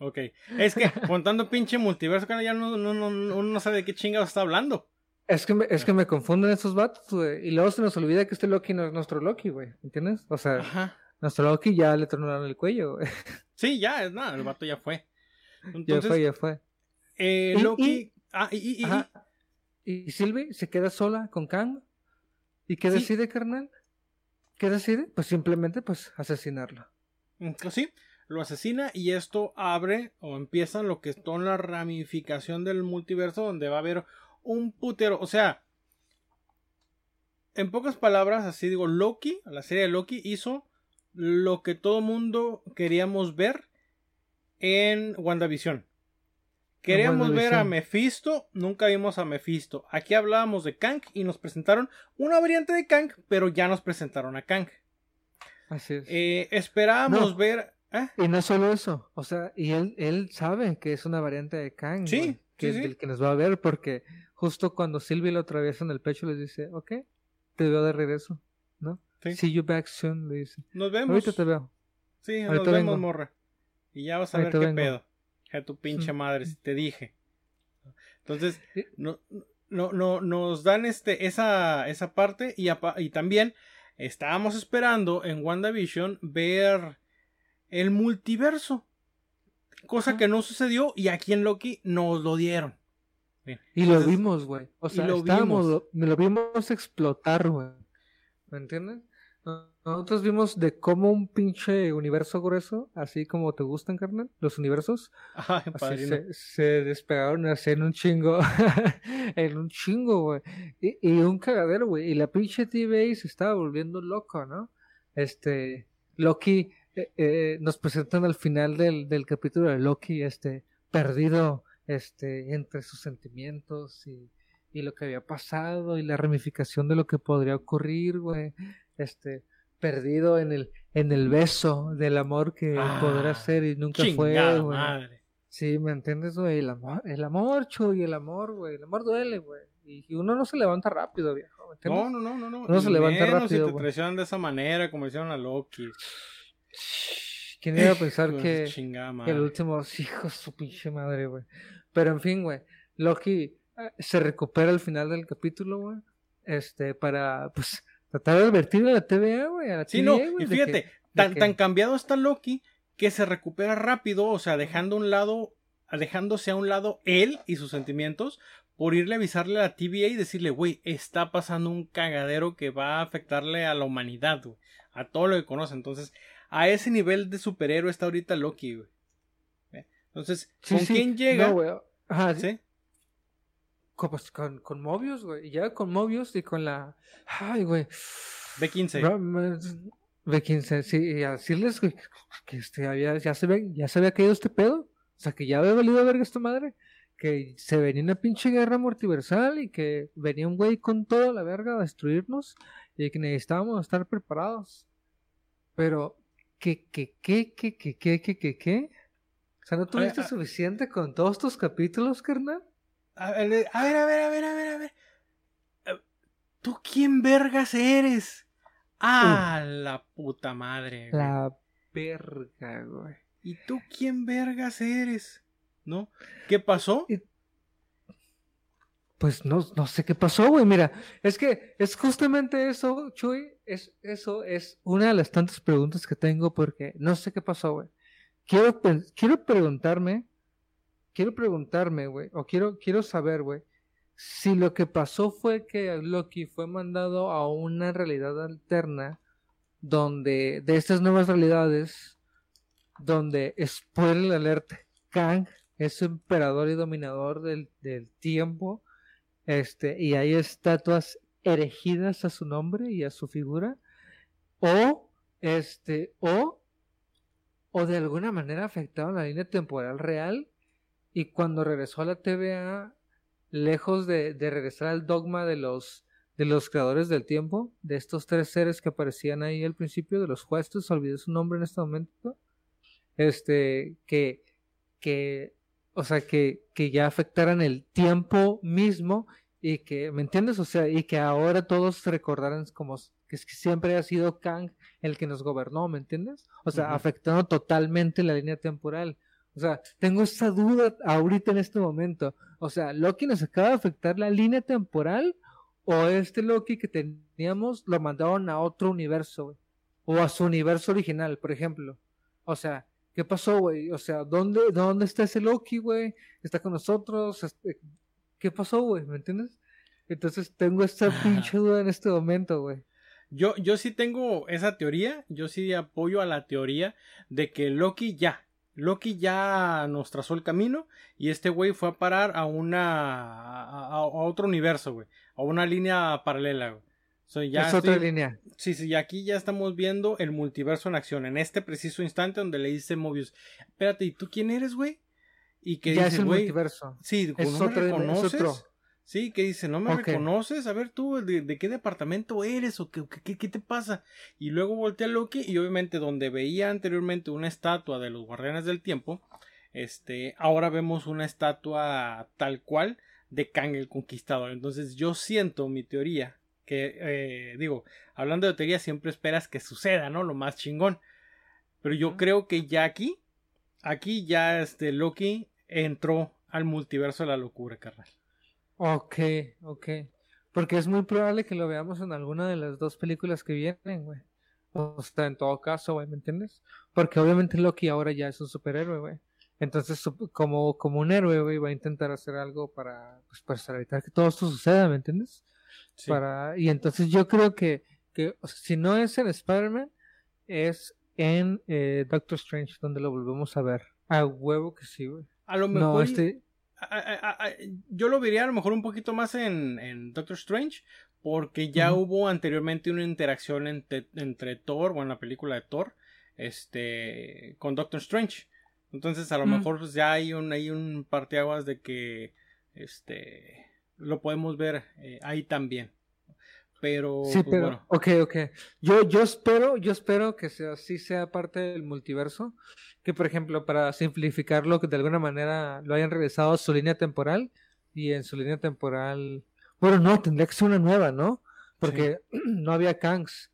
Ok. Es que contando pinche multiverso, cara, ya no, no, no, uno no sabe de qué chingados está hablando. Es que, me, es que me confunden esos vatos, güey. Y luego se nos olvida que este Loki no es nuestro Loki, güey. ¿Entiendes? O sea, Ajá. nuestro Loki ya le tronaron el cuello, güey. Sí, ya, es nada, el vato ya fue. ya fue, ya fue. Eh, Y- Loki. y- Ah, y, y- Sylvie se queda sola con Kang. ¿Y qué Sí. decide, carnal? ¿Qué decide? Pues simplemente, pues, asesinarlo. Sí, lo asesina y esto abre o empieza lo que es toda la ramificación del multiverso donde va a haber un putero, o sea, en pocas palabras, así digo, Loki, la serie de Loki hizo lo que todo mundo queríamos ver en WandaVision. Queríamos ver a. Mephisto, nunca vimos a Mephisto. Aquí hablábamos de Kang y nos presentaron una variante de Kang, pero ya nos presentaron a Kang. Así es. Eh, esperábamos No. ver... ¿eh? Y no solo eso, o sea, y él, él sabe que es una variante de Kang, Sí, que sí, es sí. el que nos va a ver, porque justo cuando Sylvie lo atraviesa en el pecho le dice, ok, te veo de regreso, ¿no? Sí. See you back soon, le dice. Nos vemos. Ahorita te veo. Sí, nos ahorita vemos, vengo. morra. Y ya vas a Ahorita ver qué vengo. pedo. A tu pinche madre, si te dije. Entonces, no, no, no, nos dan este, esa, esa parte y, y también estábamos esperando en WandaVision ver el multiverso. Cosa Ajá. que no sucedió y aquí en Loki nos lo dieron. Bien, Y lo vimos, güey. O sea, lo estábamos, vimos. lo, lo vimos explotar, güey. ¿Me entiendes? No- Nosotros vimos de cómo un pinche universo grueso, así como te gustan, carnal, los universos, Ay, así padrino. se, se despegaron así en un chingo, en un chingo, güey. Y, y un cagadero, güey. Y la pinche TVA se estaba volviendo loco, ¿no? Este, Loki, eh, eh, nos presentan al final del, del capítulo de Loki, este, perdido, este, entre sus sentimientos y, y lo que había pasado y la ramificación de lo que podría ocurrir, güey. Este, perdido en el, en el beso del amor que Ah, podrá ser y nunca fue, güey. madre. Sí, ¿me entiendes, güey? El amor, el amor, Chuy, el amor, güey. El amor duele, güey. Y y uno no se levanta rápido, viejo, ¿me entiendes? No, no, no, no, no. No se y levanta menos rápido, Si te traicionan de esa manera, como hicieron a Loki. ¿Quién iba a pensar que, que el último, hijo su pinche madre, güey? Pero en fin, güey. Loki eh, se recupera al final del capítulo, güey. Este, para, pues, tratar de advertir a la TVA, güey. A la Sí, no, y fíjate, que- tan, que- tan cambiado está Loki que se recupera rápido, o sea, dejando a un lado, dejándose a un lado él y sus sentimientos, por irle a avisarle a la TVA y decirle, güey, está pasando un cagadero que va a afectarle a la humanidad, güey, a todo lo que conoce. Entonces, a ese nivel de superhéroe está ahorita Loki, güey. ¿Ve? Entonces, ¿con sí, quién llega? No. Ajá, sí. Pues, con, con, con güey. Y ya con Mobius y con la. Ay, güey. B15. B15, sí, y a decirles, güey, que este, había, ya, se ve, ya se había caído este pedo. O sea, que ya había valido verga esta madre. Que se venía una pinche guerra multiversal y que venía un güey con toda la verga a destruirnos y que necesitábamos estar preparados. Pero, ¿qué, qué, qué, qué, qué, qué, qué, qué? O sea, ¿no tuviste suficiente con todos tus capítulos, carnal? A ver, a ver, a ver, a ver, a ver, a ver. Eh, ¿Tú quién vergas eres? Ah, la puta madre. güey. La verga, güey. ¿Y tú quién vergas eres? ¿No? ¿Qué pasó? Pues no, no sé qué pasó, güey. Mira, es que es justamente eso, Chuy. Es, eso es una de las tantas preguntas que tengo porque no sé qué pasó, güey. Quiero, quiero preguntarme, quiero preguntarme, güey, o quiero, quiero saber, güey, si lo que pasó fue que Loki fue mandado a una realidad alterna donde, de estas nuevas realidades, donde, spoiler alert, Kang es emperador y dominador del, del tiempo, este, y hay estatuas erigidas a su nombre y a su figura, o, este, o, o de alguna manera afectaron la línea temporal real, y cuando regresó a la TVA, lejos de, de regresar al dogma de los, de los creadores del tiempo, de estos tres seres que aparecían ahí al principio, de los jueces, olvidé su nombre en este momento, este, que, que o sea, que, que ya afectaran el tiempo mismo y que, ¿me entiendes? O sea, y que ahora todos recordaran como que siempre ha sido Kang el que nos gobernó, ¿me entiendes? O sea, afectando totalmente la línea temporal. O sea, tengo esa duda ahorita en este momento. O sea, Loki nos acaba de afectar la línea temporal o este Loki que teníamos lo mandaron a otro universo, güey. O a su universo original, por ejemplo. O sea, ¿qué pasó, güey? O sea, ¿dónde, ¿dónde está ese Loki, güey? ¿Está con nosotros? Este, ¿Qué pasó, güey? ¿Me entiendes? Entonces tengo esta pinche duda en este momento, güey. Yo, yo sí tengo esa teoría, yo sí apoyo a la teoría de que Loki ya, Loki ya nos trazó el camino y este güey fue a parar a una a, otro universo, güey, a una línea paralela, güey. ya es otra línea. Sí, sí, y aquí ya estamos viendo el multiverso en acción, en este preciso instante donde le dice Mobius, espérate, ¿y tú quién eres, güey? Y que ya es el multiverso. Sí, es ¿no otro, reconoces? Es otro. Sí, que dice, ¿no me reconoces? A ver tú, ¿de, qué departamento eres? ¿O qué, qué, qué, te pasa? Y luego voltea a Loki y obviamente donde veía anteriormente una estatua de los guardianes del tiempo, este, ahora vemos una estatua tal cual de Kang el Conquistador. Entonces yo siento mi teoría, que eh, digo, hablando de teoría siempre esperas que suceda, ¿no? Lo más chingón. Pero yo creo que ya aquí, aquí ya este Loki entró al multiverso de la locura, carnal. Ok, ok. Porque es muy probable que lo veamos en alguna de las dos películas que vienen, güey. O sea, en todo caso, güey, ¿me entiendes? Porque obviamente Loki ahora ya es un superhéroe, güey. Entonces, como, como un héroe, güey, va a intentar hacer algo para, pues, para evitar que todo esto suceda, ¿me entiendes? Para, y entonces yo creo que, que si no es en Spider-Man, es en eh, Doctor Strange donde lo volvemos a ver. A huevo que sí, güey. A lo mejor. No, este yo lo vería a lo mejor un poquito más en, Doctor Strange, porque ya hubo anteriormente una interacción entre, Thor, bueno, la película de Thor, este, con Doctor Strange. Entonces, a lo mejor pues, ya hay un, hay un parteaguas de que, este, lo podemos ver eh, ahí también. Pero, sí, pues, pero, ok, ok. Yo, yo espero, yo espero que sea, sí sea parte del multiverso. Que, por ejemplo, para simplificarlo, que de alguna manera lo hayan regresado a su línea temporal. Y en su línea temporal. Bueno, no, tendría que ser una nueva, ¿no? Porque no había Kangs.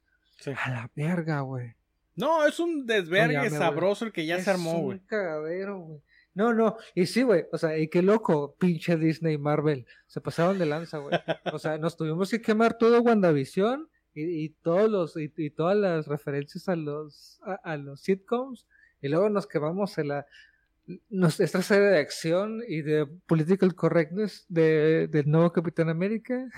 A la verga, güey. No, es un desvergue sabroso el que ya se armó, güey. Un cagadero, güey. No, no, y sí, güey, o sea, y qué loco, pinche Disney y Marvel, se pasaron de lanza, güey. O sea, nos tuvimos que quemar todo WandaVision y, y todos los, y, todas las referencias a los, a, los sitcoms, y luego nos quemamos en la, nos, esta serie de acción y de political correctness de, del nuevo Capitán América.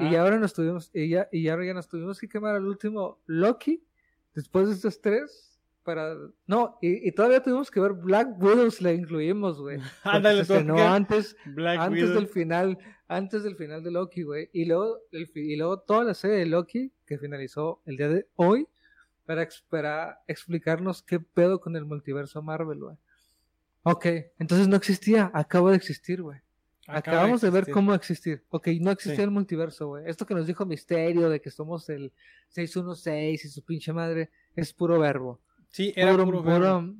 Y ahora nos tuvimos, y ya, y ahora ya nos tuvimos que quemar al último Loki, después de estos tres, para no y, todavía tuvimos que ver Black Widow si la incluimos güey. Ándale antes antes del final antes del final de Loki güey. Y luego y luego toda la serie de Loki que finalizó el día de hoy para, para explicarnos qué pedo con el multiverso Marvel güey Ok, entonces no existía acaba de existir güey Acabamos de, ver cómo existir. Ok, no existía el multiverso, güey. Esto que nos dijo Misterio de que somos el 616 y su pinche madre es puro verbo. Sí, era puro, verbo.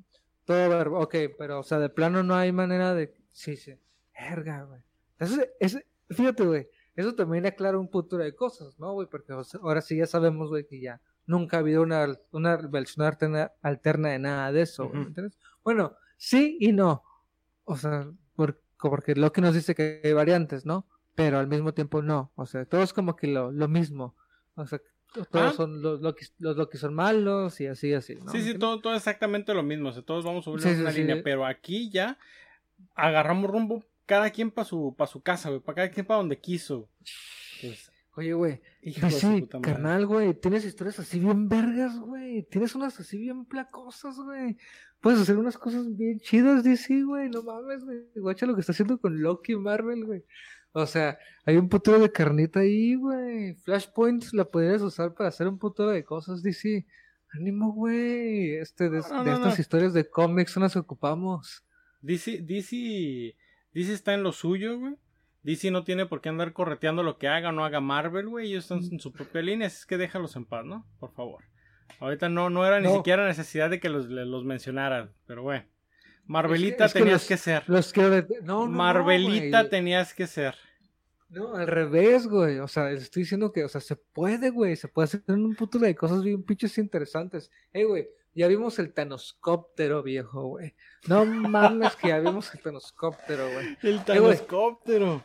todo verbo. Ok, pero, o sea, de plano no hay manera de. Sí, sí. Verga, güey. Eso es, fíjate, güey. Eso también aclara un punto de cosas, ¿no, güey? Porque ahora sí ya sabemos, güey, que ya nunca ha habido una, una versión alterna, de nada de eso, ¿entiendes? Bueno, sí y no. O sea, porque, porque lo que nos dice que hay variantes, ¿no? Pero al mismo tiempo no. O sea, todo es como que lo, lo mismo. O sea, todos ah. son los Loki, los que son malos y así, así. ¿no? Sí, sí, todo, todo exactamente lo mismo. O sea, todos vamos a subir una línea, pero aquí ya agarramos rumbo cada quien para su, pa su casa, güey, para cada quien para donde quiso. Pues, Oye, güey, sí, carnal, güey, tienes historias así bien vergas, güey, tienes unas así bien placosas, güey. Puedes hacer unas cosas bien chidas, DC, güey, no mames, güey. Guacha lo que está haciendo con Loki y Marvel, güey. O sea, hay un putero de carnita ahí, güey. Flashpoint la podrías usar para hacer un putero de cosas, DC. Ánimo, güey. Este, de, estas historias de cómics nos ocupamos. DC, DC, DC está en lo suyo, güey. DC no tiene por qué andar correteando lo que haga o no haga Marvel, güey. Ellos están en su propia línea, así es que déjalos en paz, ¿no? Por favor. Ahorita no, no era ni siquiera necesidad de que los, los mencionaran, pero bueno. Marvelita es que tenías los- que ser. Los. No, no, Marvelita güey. tenías que ser. No, al revés, güey. O sea, estoy diciendo que, o sea, se puede, güey. Se puede hacer un puto de cosas bien pinches interesantes. Ey, güey, ya vimos el Thanoscóptero, viejo, güey. No mames que ya vimos el Thanoscóptero, güey. El Eh, tanoscóptero.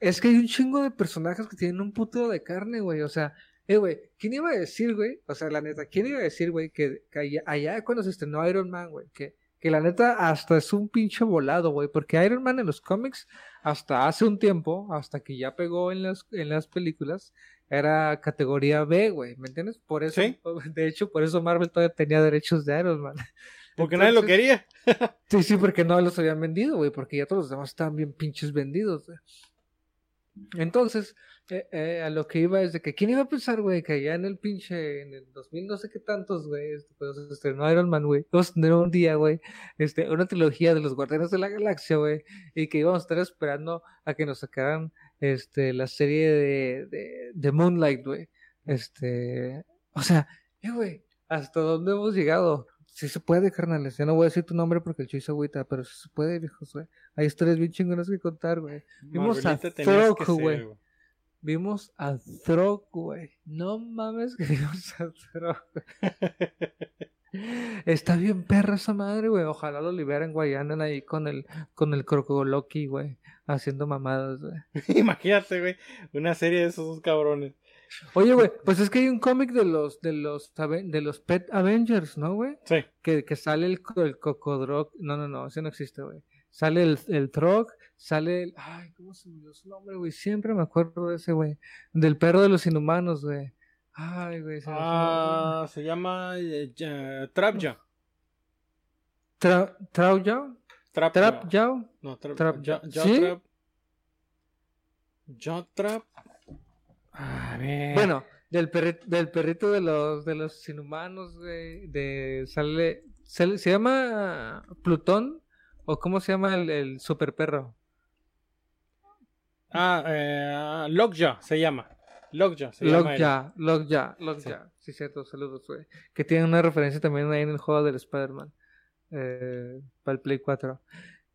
Es que hay un chingo de personajes que tienen un puto de carne, güey. O sea, eh, güey, ¿quién iba a decir, güey? O sea, la neta, ¿quién iba a decir, güey, que, que allá, allá cuando se estrenó Iron Man, güey, que, que la neta hasta es un pinche volado, güey, porque Iron Man en los cómics, hasta hace un tiempo, hasta que ya pegó en las, en las películas, era categoría B, güey, ¿me entiendes? Por eso, Sí. de hecho, por eso Marvel todavía tenía derechos de Iron Man. Porque nadie lo quería. Sí, sí, porque no los habían vendido, güey, porque ya todos los demás estaban bien pinches vendidos, güey. Entonces, eh, eh, a lo que iba es de que, ¿quién iba a pensar, güey, que allá en el pinche, en el 2000 no sé qué tantos, güey, este, se estrenó Iron Man, güey, íbamos a tener un día, güey, este, una trilogía de los Guardianes de la Galaxia, güey, y que íbamos a estar esperando a que nos sacaran, este, la serie de, de, de Moonlight, güey, este, o sea, eh, güey, ¿hasta dónde hemos llegado? Sí se puede, carnales. Ya no voy a decir tu nombre porque el chuy se agüita, pero sí se puede, viejos, güey. Hay historias bien chingonas que contar, güey. Vimos a Throck, güey. Vimos a Throck, güey. No mames que vimos a Throck. Está bien perra esa madre, güey. Ojalá lo liberen, güey. Andan ahí con el, con el Crocoloki, güey. Haciendo mamadas, güey. Imagínate, güey. Una serie de esos cabrones. Oye, güey, pues es que hay un cómic de los, de los, de los Pet Avengers, ¿no, güey? Sí. que, que sale el, el cocodroc. No, no, no, ese no existe, güey. Sale el, el Trog, sale el. Ay, ¿cómo se me olvidó su nombre, güey? Siempre me acuerdo de ese, güey. Del perro de los inhumanos, güey. Ay, güey. se. Ah, se llama eh, Trapja. Tra-. Trap. ¿Trap Yao? No, Trap. Trap-. Trap. Trap. A ver. Bueno, del perrito, del perrito de los, de los inhumanos, güey. De, sale, sale- ¿Se llama Plutón? ¿O cómo se llama el, el super perro? Ah, eh, Lockjaw se llama. Lockjaw se llama. Lockjaw, Lockjaw, Lockjaw. Sí. cierto, saludos, güey. Que tiene una referencia también ahí en el juego del Spider-Man. Eh, para el Play 4.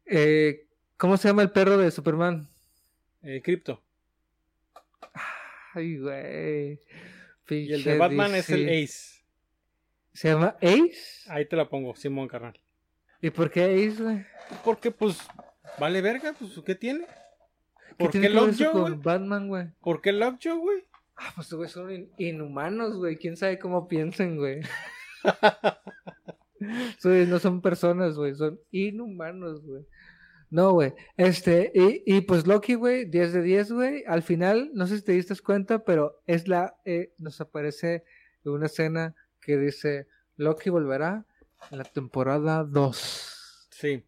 Eh, ¿Cómo se llama el perro de Superman? Eh, Crypto. Ay, güey. Y el de Batman es el. Ace. ¿Se llama Ace? Ahí te la pongo, Simón Carnal. ¿Y por qué Ace, güey? Porque, pues, vale verga, pues, ¿qué tiene? ¿Qué ¿Por qué eso Lockjaw, güey? Batman, güey? ¿Por qué Lockjaw, güey? Ah, pues, güey, son in- inhumanos, güey. ¿Quién sabe cómo piensen, güey? Sí, no son personas, güey, son inhumanos, güey. No, güey. Este, y, y pues Loki, güey, 10 de 10, güey. Al final, no sé si te diste cuenta, pero es la, eh, nos aparece una escena que dice, Loki volverá en la temporada 2. Sí.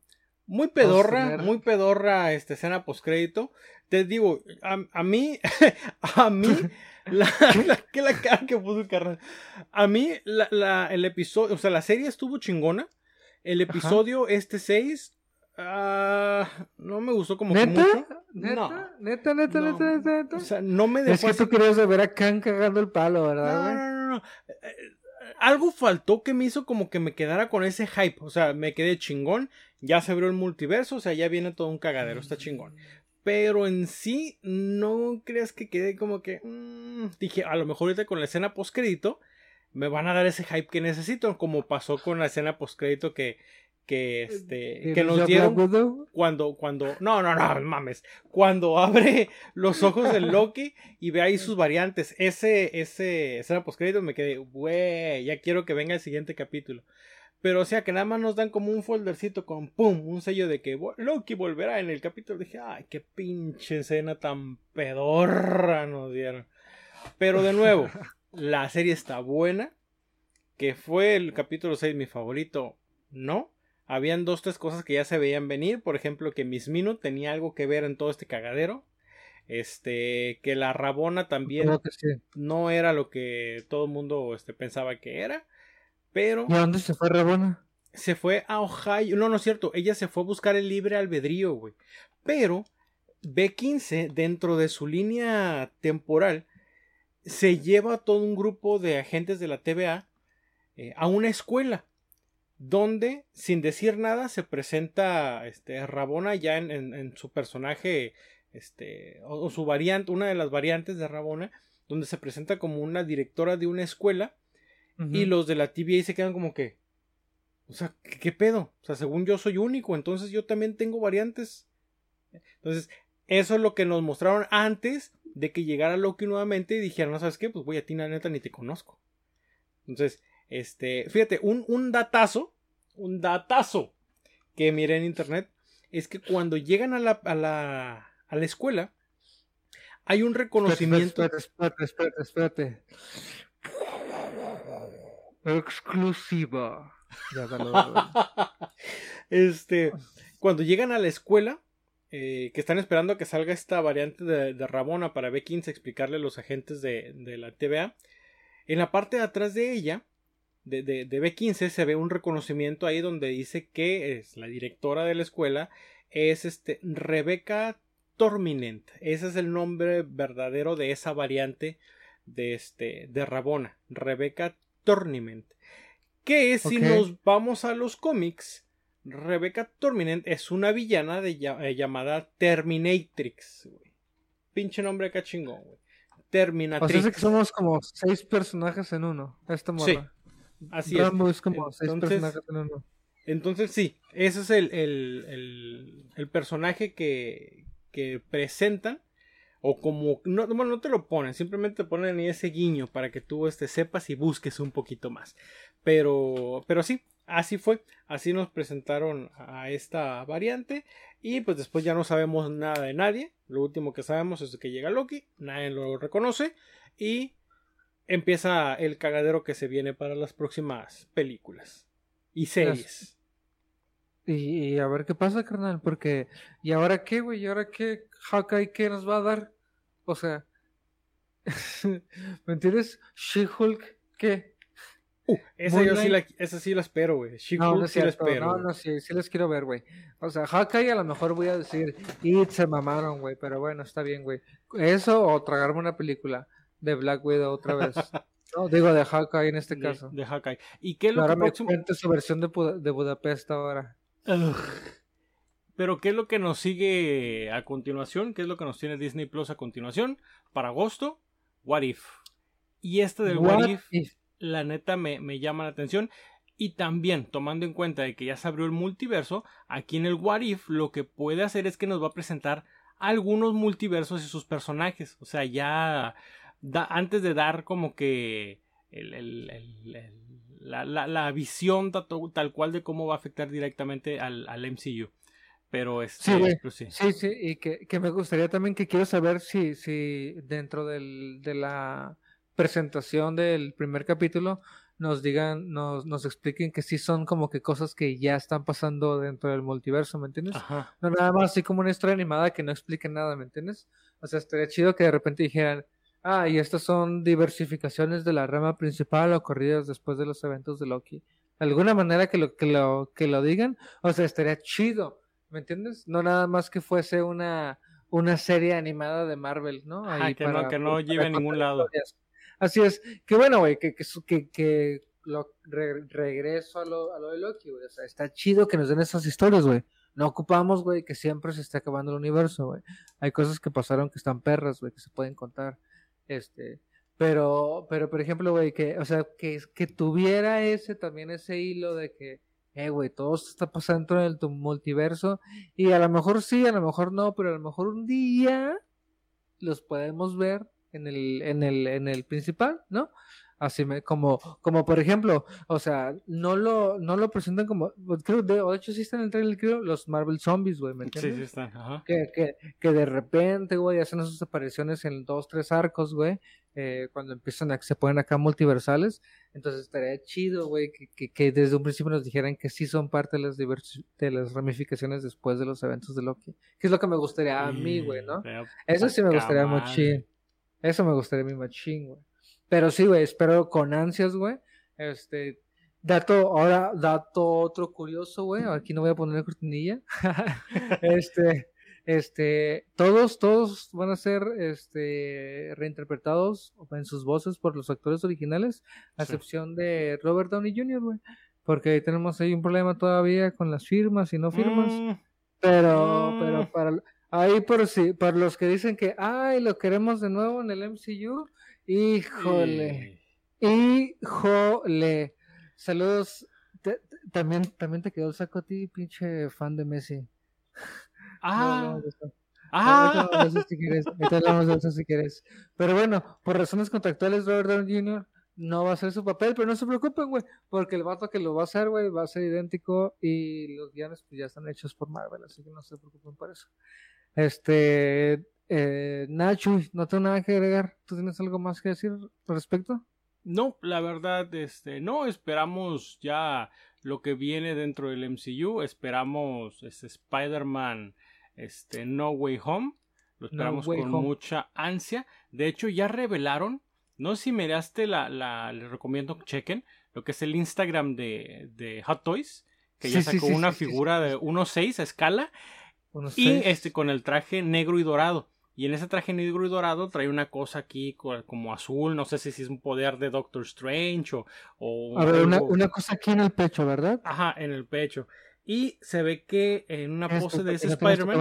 Muy pedorra, muy pedorra esta escena postcrédito. Te digo, a, a mí, a mí, la, la, que la cara que puso el carnal. A mí, la, la- el episodio, o sea, la serie estuvo chingona. El episodio, este 6, ah, no me gustó como que ¿Neta? mucho. ¿Neta? No. ¿Neta, neta, No. neta, neta, neta? O sea, no me es dejó que así tú querías ver a Khan cagando el palo, ¿verdad, No, no, no, no. Eh, Algo faltó que me hizo como que me quedara con ese hype. O sea, me quedé chingón. Ya se abrió el multiverso. O sea, ya viene todo un cagadero. Está chingón. Pero en sí, no creas que quedé como que. mm, dije, a lo mejor ahorita con la escena postcrédito me van a dar ese hype que necesito. Como pasó con la escena postcrédito que. Que, este, ¿Y que no nos dieron cuando, cuando, no, no, no, mames, cuando abre los ojos del Loki y ve ahí sus variantes, ese, ese, escena postcrédito me quedé, güey, ya quiero que venga el siguiente capítulo. Pero o sea que nada más nos dan como un foldercito con pum, un sello de que "Vo- Loki volverá en el capítulo. Dije, ay, qué pinche escena tan pedorra nos dieron. Pero de nuevo, la serie está buena. Que fue el capítulo 6 mi favorito, no. Habían dos, tres cosas que ya se veían venir. Por ejemplo, que Miss Minute tenía algo que ver en todo este cagadero. Este, que la Rabona también sí. no era lo que todo el mundo este, pensaba que era. Pero ¿Y a dónde se fue Rabona? se fue a Ohio. No, no es cierto. Ella se fue a buscar el libre albedrío, güey. Pero B15, dentro de su línea temporal, se lleva a todo un grupo de agentes de la TVA eh, a una escuela. donde sin decir nada se presenta este Rabona ya en, en, su personaje este o, su variante una de las variantes de Rabona donde se presenta como una directora de una escuela y los de la TVA se quedan como que o sea ¿qué, ¿qué, pedo o sea según yo soy único entonces yo también tengo variantes. Entonces eso es lo que nos mostraron antes de que llegara Loki nuevamente y dijeron no sabes qué pues voy a ti la neta ni te conozco entonces este, fíjate, un, un datazo, un datazo que miré en internet es que cuando llegan a la, a la, a la escuela, hay un reconocimiento. Espérate, espérate, espérate, Exclusiva. este, cuando llegan a la escuela, eh, que están esperando a que salga esta variante de, de Rabona para B15 explicarle a los agentes de, de la TVA, en la parte de atrás de ella de, de, B15 se ve un reconocimiento ahí donde dice que es la directora de la escuela es este Rebeca Torminent. Ese es el nombre verdadero de esa variante de este de Rabona, Rebeca Torminent. Que si nos vamos a los cómics, Rebeca Torminent es una villana de, eh, llamada Terminatrix, Pinche nombre cachingón, güey. Terminatrix. O sea, que somos como seis personajes en uno. Esta morra. Así es. como entonces, entonces sí, ese es el, el, el, personaje que, que presentan. O como, no, bueno, no te lo ponen, simplemente te ponen ese guiño para que tú este, sepas y busques un poquito más. Pero, pero sí, así fue, así nos presentaron a esta variante y pues después ya no sabemos nada de nadie. Lo último que sabemos es que llega Loki, nadie lo reconoce y empieza el cagadero que se viene para las próximas películas y series. Y, a ver qué pasa, carnal, porque ¿y ahora qué, güey? ¿Y ahora qué? Hawkeye qué nos va a dar? O sea, ¿me entiendes? She-Hulk, ¿qué? Uh, esa yo sí la, esa sí la espero, güey. She-Hulk sí la espero. No, no, sí, sí les quiero ver, güey. O sea, Hawkeye a lo mejor voy a decir, y se mamaron, güey, pero bueno, está bien, güey. Eso o tragarme una película de Black Widow otra vez. no, digo de Hawkeye en este caso. De Hawkeye. ¿Y qué es lo ahora que me próximo... su versión de, de Budapest ahora. Pero ¿qué es lo que nos sigue a continuación? ¿Qué es lo que nos tiene Disney Plus a continuación? Para agosto, What If. Y este del What, If, la neta me, me llama la atención. Y también, tomando en cuenta de que ya se abrió el multiverso, aquí en el What If lo que puede hacer es que nos va a presentar algunos multiversos y sus personajes. O sea, ya antes de dar como que la, visión tal, cual de cómo va a afectar directamente al, MCU. Pero es este, pues sí, sí. sí. y que, me gustaría también que quiero saber si, si dentro del, de la presentación del primer capítulo nos digan, nos, nos expliquen que sí son como que cosas que ya están pasando dentro del multiverso, ¿me entiendes? No nada más así como una historia animada que no explique nada, ¿me entiendes? O sea, estaría chido que de repente dijeran, Ah, y estas son diversificaciones de la rama principal ocurridas después de los eventos de Loki. De alguna manera que lo, que lo, que lo digan, o sea, estaría chido, ¿me entiendes? No nada más que fuese una, una serie animada de Marvel, ¿no? Ah, que, no, que no lleve a ningún lado. Así es, que bueno, güey, que, que, que, lo, regreso a lo, a lo de Loki, güey. O sea, está chido que nos den esas historias, güey. No ocupamos, güey, que siempre se esté acabando el universo, güey. Hay cosas que pasaron que están perras, güey, que se pueden contar. Este, pero, pero por ejemplo, güey, que, o sea, que, que tuviera ese, también ese hilo de que, eh, güey, todo esto está pasando en el multiverso, y a lo mejor sí, a lo mejor no, pero a lo mejor un día los podemos ver en el, en el, en el principal, ¿no? Así me, como, como por ejemplo, o sea, no lo, no lo presentan como, creo, de, hecho sí están en el trailer, creo, los Marvel Zombies, güey, ¿me entiendes? Sí, sí están, ajá. Que, que, que de repente, güey, hacen sus apariciones en dos, tres arcos, güey, eh, cuando empiezan a, se ponen acá multiversales, entonces estaría chido, güey, que, que, que, desde un principio nos dijeran que sí son parte de las, de las ramificaciones después de los eventos de Loki, que es lo que me gustaría a mí, güey, ¿no? Eso sí me gustaría machín, eso me gustaría mí machín, güey. Pero sí, güey, espero con ansias, güey. Este, dato, ahora, dato otro curioso, güey. Aquí no voy a poner la cortinilla. este, este, todos, todos van a ser, este, reinterpretados en sus voces por los actores originales, a excepción de Robert Downey Jr., güey. porque tenemos ahí un problema todavía con las firmas y no firmas. Mm, Pero, Mm. pero para ahí por si, para los que dicen que ay lo queremos de nuevo en el MCU, híjole, híjole. Saludos. Te- te- también, también te quedó el saco a ti, pinche fan de Messi. No Ah, de eso. ah. Ahorita hablamos de eso si quieres. Ahorita hablamos de eso si quieres. Pero bueno, por razones contractuales, Robert Downey Jr. no va a hacer su papel, pero no se preocupen, güey, porque el vato que lo va a hacer, güey, va a ser idéntico y los guiones pues, ya están hechos por Marvel, así que no se preocupen por eso. Este, eh, Nacho, no tengo nada que agregar. ¿Tú tienes algo más que decir al respecto? No, la verdad, este, no esperamos ya lo que viene dentro del MCU. Esperamos este Spider-Man, este, No Way Home. Lo esperamos con Home. mucha ansia. De hecho, ya revelaron. No sé si miraste la, la, les recomiendo que chequen lo que es el Instagram de, de Hot Toys, que ya Sí, sacó sí, una sí, figura de 1.6 a escala Unos y seis. este con el traje negro y dorado. Y en ese traje negro y dorado trae una cosa aquí co- como azul, no sé si es un poder de Doctor Strange o... o A ver, una, cosa aquí en el pecho, ¿verdad? Ajá, en el pecho. Y se ve que en una pose de ese Spider-Man,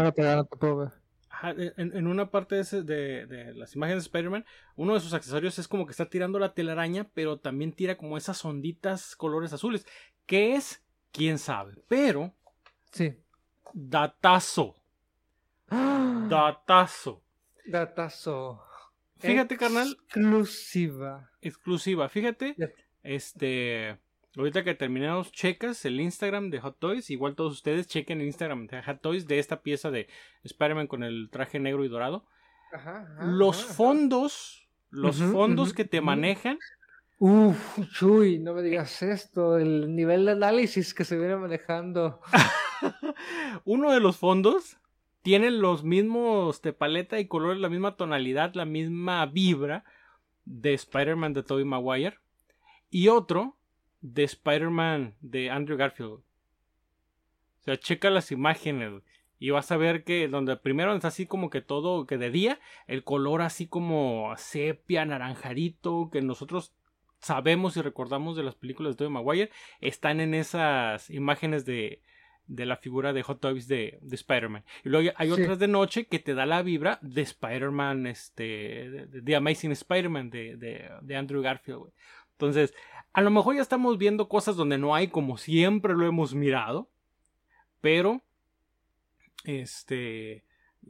ajá, en, en una parte de, ese- de, de las imágenes de Spider-Man, uno de sus accesorios es como que está tirando la telaraña, pero también tira como esas onditas colores azules. ¿Qué es? ¿Quién sabe? Pero, Sí. Datazo, datazo. Datazo. Fíjate, carnal, Exclusiva. exclusiva. Fíjate, este, ahorita que terminamos, checas el Instagram de Hot Toys. Igual todos ustedes chequen el Instagram de Hot Toys de esta pieza de Spider-Man con el traje negro y dorado. Ajá, ajá, los ajá. fondos, los fondos que te manejan, Uf, Chuy, no me digas esto. El nivel de análisis que se viene manejando. uno de los fondos tiene los mismos de paleta y colores, la misma tonalidad, la misma vibra de Spider-Man de Tobey Maguire. Y otro de Spider-Man de Andrew Garfield. O sea, checa las imágenes y vas a ver que donde primero está así como que todo, que de día, el color así como sepia, naranjarito, que nosotros sabemos y recordamos de las películas de Tobey Maguire, están en esas imágenes de, de la figura de Hot Toys de, de Spider-Man. Y luego hay Sí. otras de noche que te da la vibra de Spider-Man, este, de, Amazing Spider-Man de, de, de Andrew Garfield. Entonces, a lo mejor ya estamos viendo cosas donde no hay como siempre lo hemos mirado, pero, este,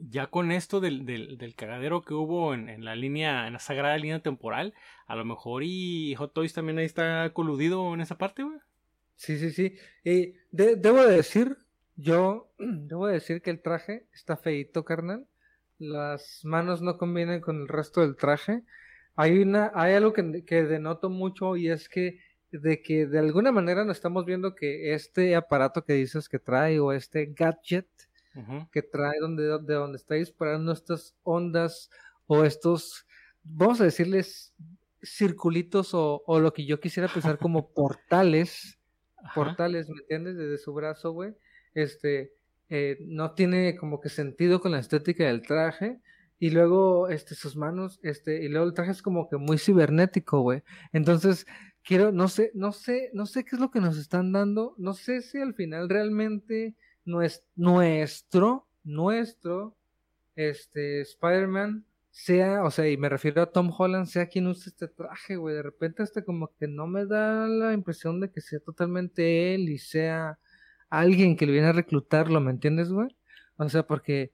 ya con esto del, del, del cagadero que hubo en, en la línea, en la sagrada línea temporal, a lo mejor y Hot Toys también ahí está coludido en esa parte, güey. Sí, sí, sí. Y de- debo de decir, yo debo de decir que el traje está feito, carnal. Las manos no combinan con el resto del traje. Hay una, hay algo que, que denoto mucho y es que de que de alguna manera nos estamos viendo que este aparato que dices que trae o este gadget Que trae donde, de donde está disparando estas ondas o estos, vamos a decirles, circulitos o, o lo que yo quisiera pensar como portales, Ajá. portales, ¿me entiendes? Desde su brazo, güey. Este, eh, no tiene como que sentido con la estética del traje. Y luego, este, sus manos, este, y luego el traje es como que muy cibernético, güey. Entonces, quiero, no sé, no sé, no sé qué es lo que nos están dando. No sé si al final realmente nuestro, nuestro, este, Spider-Man sea, o sea, y me refiero a Tom Holland, sea quien use este traje, güey. De repente hasta como que no me da la impresión de que sea totalmente él y sea alguien que le viene a reclutarlo, ¿me entiendes, güey? O sea, porque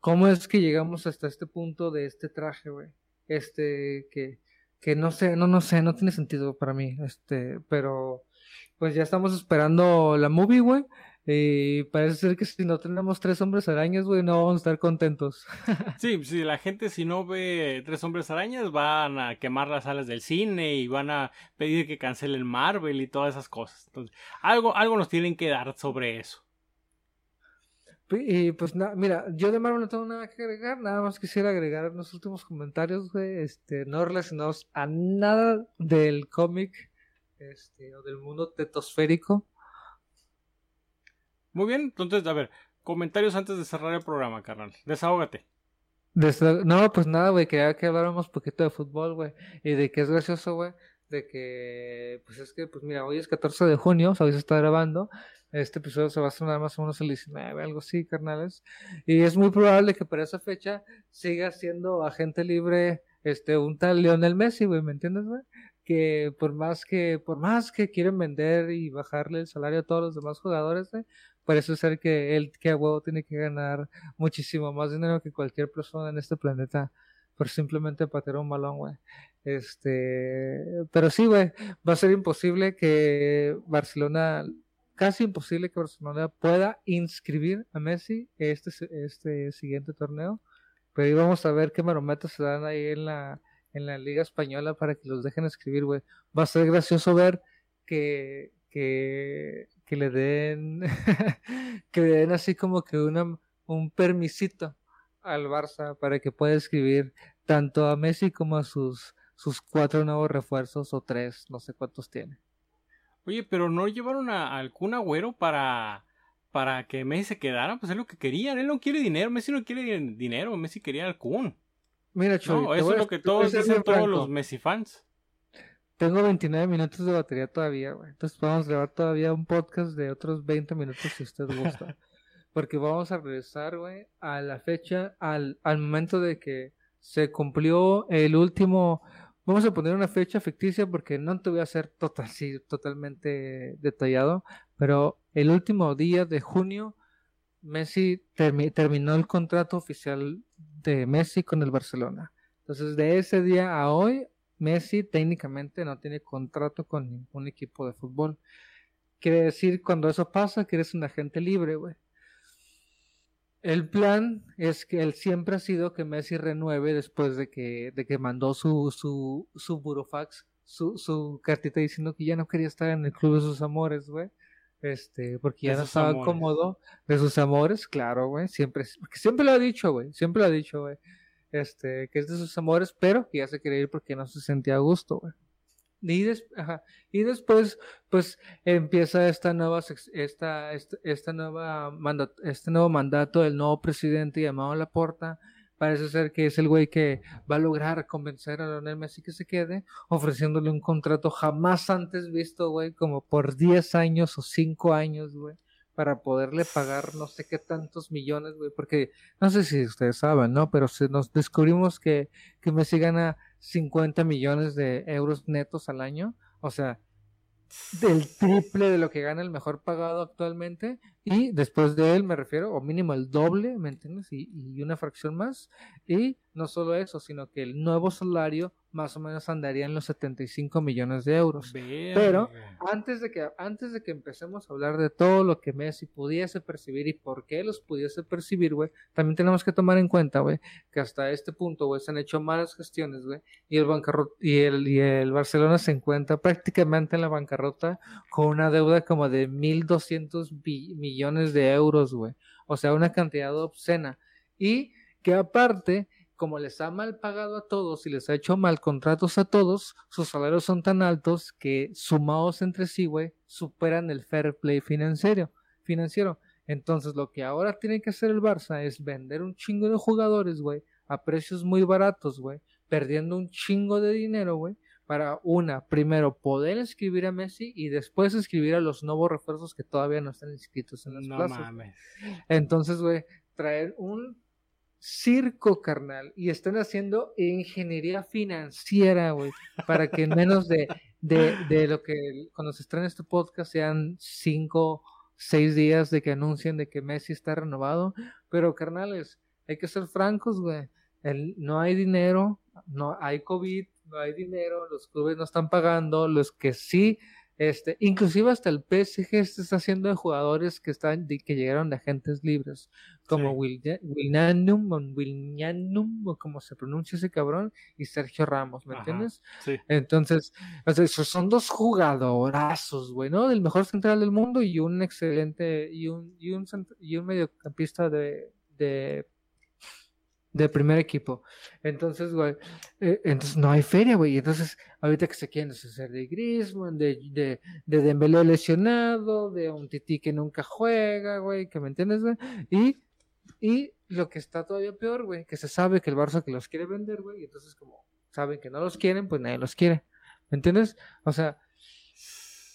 ¿cómo es que llegamos hasta este punto de este traje, güey? Este, que, que no sé, no, no sé, no tiene sentido para mí, este, pero pues ya estamos esperando la movie, güey. Y parece ser que si no tenemos tres hombres arañas, güey, no vamos a estar contentos. Sí, si la gente si no ve Tres Hombres Arañas van a quemar las salas del cine y van a pedir que cancelen Marvel y todas esas cosas. Entonces, algo, algo nos tienen que dar sobre eso. Y pues nada, mira, yo de Marvel no tengo nada que agregar, nada más quisiera agregar unos últimos comentarios, güey, este, no relacionados a nada del cómic, este, o del mundo tetosférico. Muy bien, entonces, a ver, comentarios antes de cerrar el programa, carnal. Desahógate. Desde- no, pues nada, güey, quería que habláramos poquito de fútbol, güey, y de que es gracioso, güey, de que, pues es que, pues mira, hoy es 14 de junio, o sea, está grabando, este episodio se va a estrenar más o menos el 19, algo así, carnales, y es muy probable que para esa fecha siga siendo agente libre, este, un tal Lionel Messi, güey, ¿me entiendes, güey? Que por más que, por más que quieren vender y bajarle el salario a todos los demás jugadores, güey, parece ser que él, que a huevo tiene que ganar muchísimo más dinero que cualquier persona en este planeta por simplemente patear un balón, güey. Este, pero sí, güey, va a ser imposible que Barcelona, casi imposible que Barcelona pueda inscribir a Messi este, este siguiente torneo. Pero ahí vamos a ver qué marometas se dan ahí en la, en la Liga Española para que los dejen escribir, güey. Va a ser gracioso ver que, que, que le den, que le den así como que una, un permisito al Barça para que pueda escribir tanto a Messi como a sus, sus cuatro nuevos refuerzos o tres, no sé cuántos tiene. Oye, pero no llevaron a, al Kun Agüero para, para que Messi se quedara, pues es lo que querían. Él no quiere dinero, Messi no quiere dinero, Messi quería al Kun. Mira, Chuy, no, eso es lo que todos dicen todos los Messi fans. Tengo 29 minutos de batería todavía, güey. Entonces podemos grabar todavía un podcast de otros 20 minutos si usted gusta. Porque vamos a regresar, güey, a la fecha, al, al momento de que se cumplió el último. Vamos a poner una fecha ficticia porque no te voy a hacer total, sí, totalmente detallado. Pero el último día de junio, Messi terminó el contrato oficial de Messi con el Barcelona. Entonces, de ese día a hoy, Messi técnicamente no tiene contrato con ningún equipo de fútbol. Quiere decir, cuando eso pasa, que eres un agente libre, güey. El plan es que él siempre ha sido que Messi renueve después de que, de que mandó su, su, su burofax, su, su cartita diciendo que ya no quería estar en el club de sus amores, güey. Este, porque ya no estaba cómodo de sus amores, claro, güey. Siempre, porque siempre lo ha dicho, güey. Siempre lo ha dicho, güey. Este, que es de sus amores, pero que ya se quería ir porque no se sentía a gusto, güey. Y, y después, pues, empieza esta nueva, esta, esta, esta nueva mandato, este nuevo mandato del nuevo presidente llamado Laporta. Parece ser que es el güey que va a lograr convencer a Lionel Messi que se quede, ofreciéndole un contrato jamás antes visto, güey, como por 10 años o 5 años, güey, para poderle pagar no sé qué tantos millones, güey, porque no sé si ustedes saben, ¿no? Pero si nos descubrimos que, que Messi gana 50 millones de euros netos al año, o sea, del triple de lo que gana el mejor pagado actualmente y después de él me refiero o mínimo el doble me entiendes y, y, una fracción más y no solo eso sino que el nuevo salario más o menos andaría en los 75 millones de euros. Pero antes de que antes de que empecemos a hablar de todo lo que Messi pudiese percibir y por qué los pudiese percibir, güey, también tenemos que tomar en cuenta, güey, que hasta este punto, güey, se han hecho malas gestiones, güey, y el y el y el Barcelona se encuentra prácticamente en la bancarrota con una deuda como de 1200 millones de euros, güey. O sea, una cantidad obscena y que aparte como les ha mal pagado a todos y les ha hecho mal contratos a todos, sus salarios son tan altos que sumados entre sí, güey, superan el fair play financiero. financiero. Entonces, lo que ahora tiene que hacer el Barça es vender un chingo de jugadores, güey, a precios muy baratos, güey, perdiendo un chingo de dinero, güey, para una, primero poder escribir a Messi y después escribir a los nuevos refuerzos que todavía no están inscritos en las no Mames. Entonces, güey, traer un circo, carnal, y están haciendo ingeniería financiera, güey, para que en menos de, de, de, lo que cuando se estrene este podcast sean cinco, seis días de que anuncien de que Messi está renovado, pero carnales, hay que ser francos, güey, no hay dinero, no hay COVID, no hay dinero, los clubes no están pagando, los que sí este, inclusive hasta el PSG está haciendo de jugadores que están que llegaron de agentes libres, como sí. Wilnanum, o como se pronuncia ese cabrón, y Sergio Ramos, ¿me entiendes? Sí. Entonces, o sea, son dos jugadorazos, güey, ¿no? Del mejor central del mundo y un excelente, y un, y un, y un mediocampista de, de de primer equipo. Entonces, güey, eh, entonces no hay feria, güey. Entonces, ahorita que se quieren deshacer de Griezmann, de, de, de Dembélé lesionado, de un Titi que nunca juega, güey, que me entiendes, güey. Y, y lo que está todavía peor, güey, que se sabe que el Barça que los quiere vender, güey, y entonces como saben que no los quieren, pues nadie los quiere. ¿Me entiendes? O sea,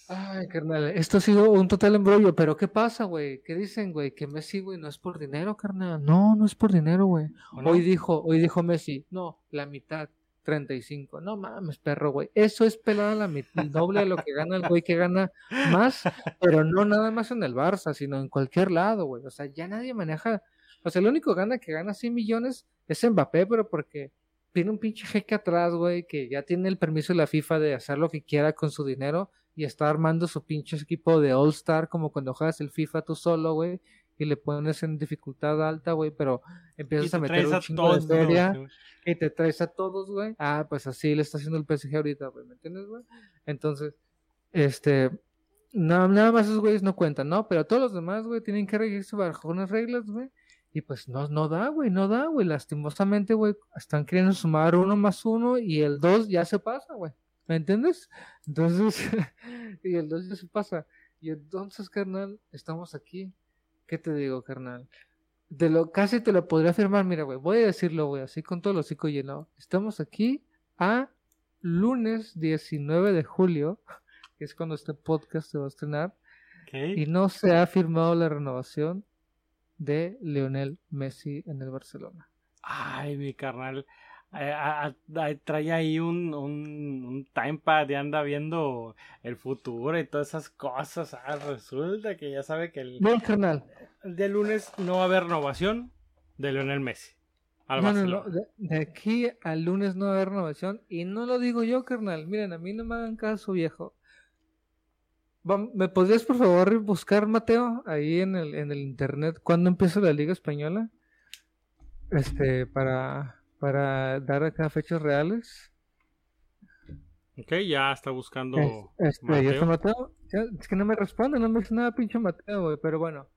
ay, carnal, esto ha sido un total embrollo, pero ¿qué pasa, güey? ¿Qué dicen, güey? Que Messi, güey, no es por dinero, carnal. No, no es por dinero, güey. Hoy dijo, hoy dijo Messi, no, la mitad, 35. No mames, perro, güey. Eso es pelada la mitad, el doble de lo que gana el güey que gana más, pero no nada más en el Barça, sino en cualquier lado, güey. O sea, ya nadie maneja. O sea, el único gana que gana 100 millones es Mbappé, pero porque tiene un pinche jeque atrás, güey, que ya tiene el permiso de la FIFA de hacer lo que quiera con su dinero y está armando su pinche equipo de All Star, como cuando juegas el FIFA tú solo, güey, y le pones en dificultad alta, güey, pero empiezas a meter un a chingo todos, de feria ¿no? y te traes a todos, güey. Ah, pues así le está haciendo el PSG ahorita, güey, ¿me entiendes, güey? Entonces, este, no, nada más esos güeyes no cuentan, ¿no? Pero todos los demás, güey, tienen que regirse bajo unas reglas, güey. Y pues no, no da, güey, no da, güey. Lastimosamente, güey, están queriendo sumar uno más uno y el dos ya se pasa, güey. ¿Me entiendes? Entonces, y el dos ya se pasa. Y entonces, carnal, estamos aquí. ¿Qué te digo, carnal? De lo, casi te lo podría afirmar, mira, güey, voy a decirlo, güey, así con todo el hocico lleno. Estamos aquí a lunes 19 de julio, que es cuando este podcast se va a estrenar, y no se ha firmado la renovación de Lionel Messi en el Barcelona. Ay, mi carnal. Eh, a- a- a- trae ahí un, un, un timepad y anda viendo el futuro y todas esas cosas. Ah, resulta que ya sabe que el, carnal. día lunes no va a haber renovación de Lionel Messi. Al No, no, Barcelona. no. De, de aquí al lunes no va a haber renovación. Y no lo digo yo, carnal. Miren, a mí no me hagan caso, viejo. ¿Me podrías, por favor, buscar, Mateo, ahí en el, en el internet, cuándo empieza la Liga Española? Este, para, para dar acá fechas reales. Ok, ya está buscando Es- Este, ¿y Mateo. Ya, Es que no me responde, no me dice nada, pinche Mateo, güey. Pero bueno,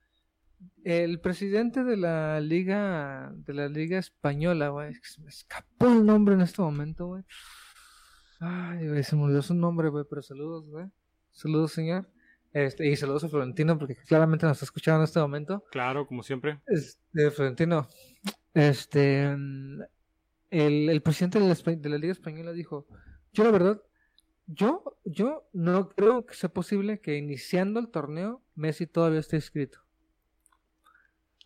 el presidente de la liga, de la liga española, güey, es que se me escapó el nombre en este momento, güey. Ay, güey, se me olvidó su nombre, güey, pero saludos, güey. Saludos, señor. Este, y saludos a Florentino, porque claramente nos está escuchando en este momento. Claro, como siempre. Este, Florentino, este, el, el presidente de la, Espa- de la Liga Española dijo, yo la verdad, yo, yo no creo que sea posible que iniciando el torneo Messi todavía esté inscrito.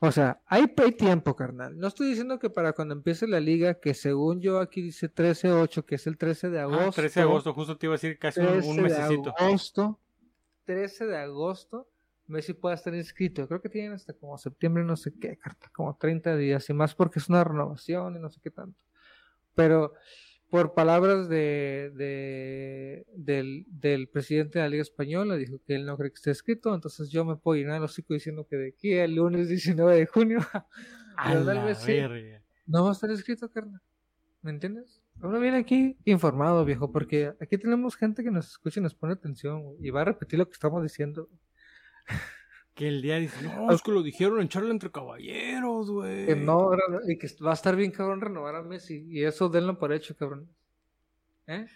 O sea, hay, hay tiempo, carnal. No estoy diciendo que para cuando empiece la liga, que según yo aquí dice 13-8, que es el 13 de agosto. Ah, 13 de agosto, justo te iba a decir casi un, 13 un de mesecito. agosto, 13 de agosto, Messi pueda estar inscrito. Creo que tienen hasta como septiembre, no sé qué, carta, como 30 días y más porque es una renovación y no sé qué tanto. Pero por palabras de, de- del, del presidente de la Liga Española, dijo que él no cree que esté escrito, entonces yo me puedo llenar el hocico diciendo que de aquí al lunes 19 de junio Messi verga. no va a estar escrito, carnal. ¿Me entiendes? Uno viene aquí informado, viejo, porque aquí tenemos gente que nos escucha y nos pone atención, y va a repetir lo que estamos diciendo. Que el día dice, no, es que lo dijeron en charla entre caballeros, güey. Que no, y que va a estar bien cabrón renovar a Messi, y eso denlo por hecho, cabrón. ¿Eh?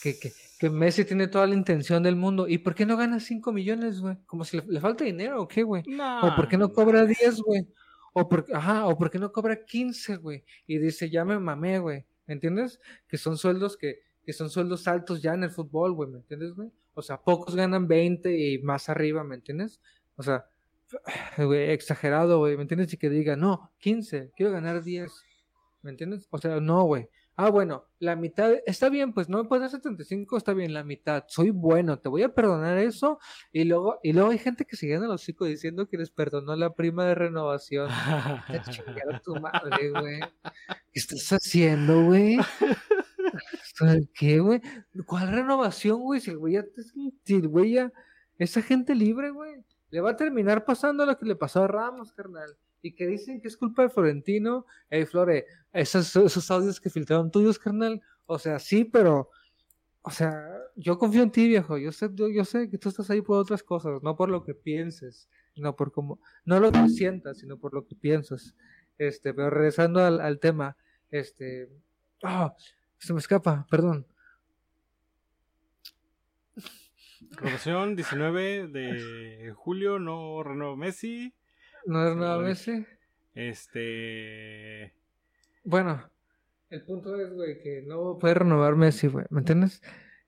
Que, que, que Messi tiene toda la intención del mundo. ¿Y por qué no gana 5 millones, güey? Como si le, le falta dinero o qué, güey. No, ¿O por qué no cobra 10, güey? O por, ajá, o por qué no cobra 15, güey? Y dice, ya me mamé, güey. ¿Me entiendes? Que son sueldos que, que son sueldos altos ya en el fútbol, güey, ¿me entiendes, güey? O sea, pocos ganan 20 y más arriba, ¿me entiendes? O sea, güey, exagerado, güey, ¿me entiendes? Y que diga, no, 15, quiero ganar 10, ¿me entiendes? O sea, no, güey. Ah, bueno, la mitad, está bien, pues no me puedes dar 75, está bien, la mitad, soy bueno, te voy a perdonar eso. Y luego, y luego hay gente que sigue en el hocico diciendo que les perdonó la prima de renovación. Te tu madre, güey. ¿Qué estás haciendo, güey? ¿Qué, güey? ¿Cuál renovación, güey? Si el güey ya, te- si el güey ya, esa gente libre, güey, le va a terminar pasando lo que le pasó a Ramos, carnal. Y que dicen que es culpa de Florentino. Ey, Flore, esos, esos audios que filtraron tuyos, carnal. O sea, sí, pero, o sea, yo confío en ti, viejo. Yo sé, yo, yo sé que tú estás ahí por otras cosas, no por lo que pienses, no por cómo, no lo que sientas, sino por lo que piensas. Este, pero regresando al, al tema, este, ah, se me escapa, perdón. Renovación 19 de julio, no renueva Messi. No nada Lo Messi. Este. Bueno, el punto es, güey, que no puede renovar Messi, güey, ¿me entiendes?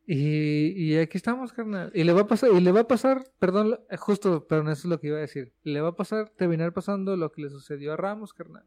Y, y aquí estamos, carnal. Y le va a pasar, y le va a pasar, perdón, eh, justo, perdón, eso es lo que iba a decir. Le va a pasar, terminar pasando lo que le sucedió a Ramos, carnal.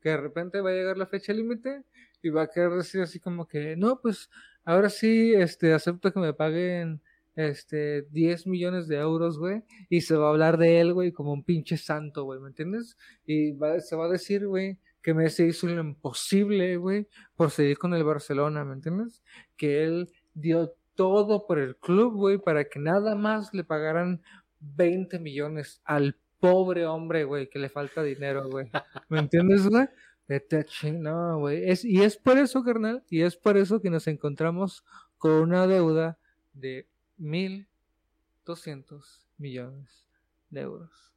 Que de repente va a llegar la fecha límite y va a querer decir así como que, no, pues ahora sí, este, acepto que me paguen, este, 10 millones de euros, güey. Y se va a hablar de él, güey, como un pinche santo, güey, ¿me entiendes? Y se va a decir, güey, que Messi hizo lo imposible, güey, por seguir con el Barcelona, ¿me entiendes? Que él dio todo por el club, güey, para que nada más le pagaran 20 millones al pobre hombre, güey, que le falta dinero, güey. ¿Me entiendes, güey? No, güey. Es, y es por eso, carnal, y es por eso que nos encontramos con una deuda de 1.200 millones de euros.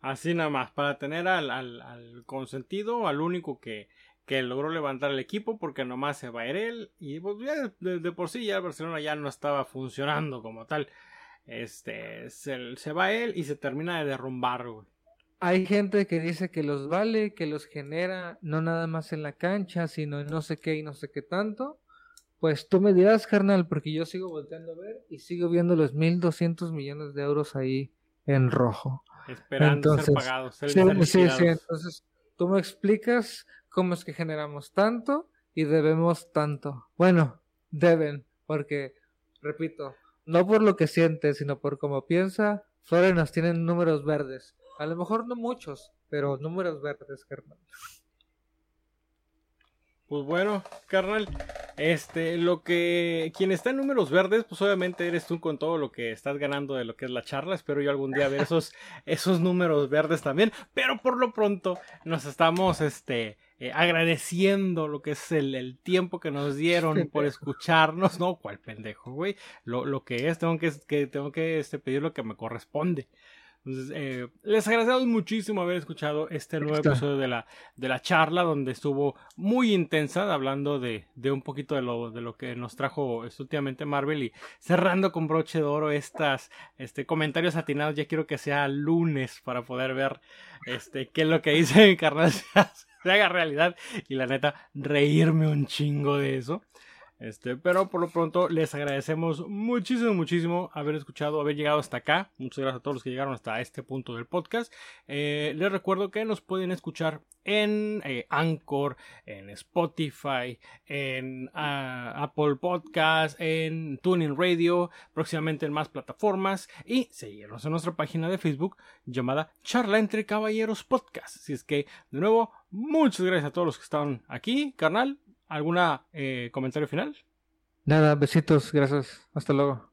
Así nada más, para tener al, al, al consentido, al único que, que logró levantar el equipo porque nomás se va a ir él y pues ya de, por sí ya Barcelona ya no estaba funcionando como tal. Este se, se va él y se termina de derrumbar, güey. Hay gente que dice que los vale, que los genera no nada más en la cancha, sino en no sé qué y no sé qué tanto. Pues tú me dirás, carnal, porque yo sigo volteando a ver y sigo viendo los 1.200 millones de euros ahí en rojo. Esperando ser pagados. sí, sí, sí, entonces tú me explicas cómo es que generamos tanto y debemos tanto. Bueno, deben, porque, repito, no por lo que siente, sino por cómo piensa, Florenas tienen números verdes. A lo mejor no muchos, pero números verdes, carnal. Pues bueno, carnal, este, lo que, quien está en números verdes, pues obviamente eres tú con todo lo que estás ganando de lo que es la charla. Espero yo algún día ver esos, esos números verdes también. Pero por lo pronto nos estamos, este, eh, agradeciendo lo que es el, tiempo que nos dieron por escucharnos, no, cuál pendejo, güey, lo, lo que es, tengo que, que tengo que este, pedir lo que me corresponde. Entonces, eh, les agradecemos muchísimo haber escuchado este nuevo episodio de la, de la charla, donde estuvo muy intensa, hablando de, de un poquito de lo, de lo que nos trajo últimamente Marvel y cerrando con broche de oro estas este, comentarios atinados. Ya quiero que sea lunes para poder ver este, qué es lo que dice mi carnal se haga realidad y la neta reírme un chingo de eso. Este, pero por lo pronto les agradecemos muchísimo, muchísimo haber escuchado, haber llegado hasta acá. Muchas gracias a todos los que llegaron hasta este punto del podcast. Eh, les recuerdo que nos pueden escuchar en eh, Anchor, en Spotify, en ah, Apple Podcast, en Tuning Radio, próximamente en más plataformas y seguirnos en nuestra página de Facebook llamada Charla entre Caballeros Podcast. Así es que, de nuevo, muchas gracias a todos los que están aquí, carnal. ¿Alguna eh, comentario final? Nada, besitos, gracias. Hasta luego.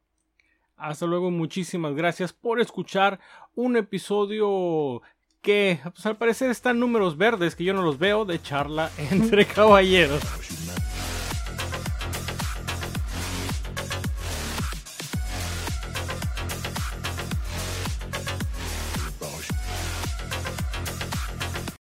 Hasta luego, muchísimas gracias por escuchar un episodio que pues, al parecer están números verdes que yo no los veo de charla entre caballeros.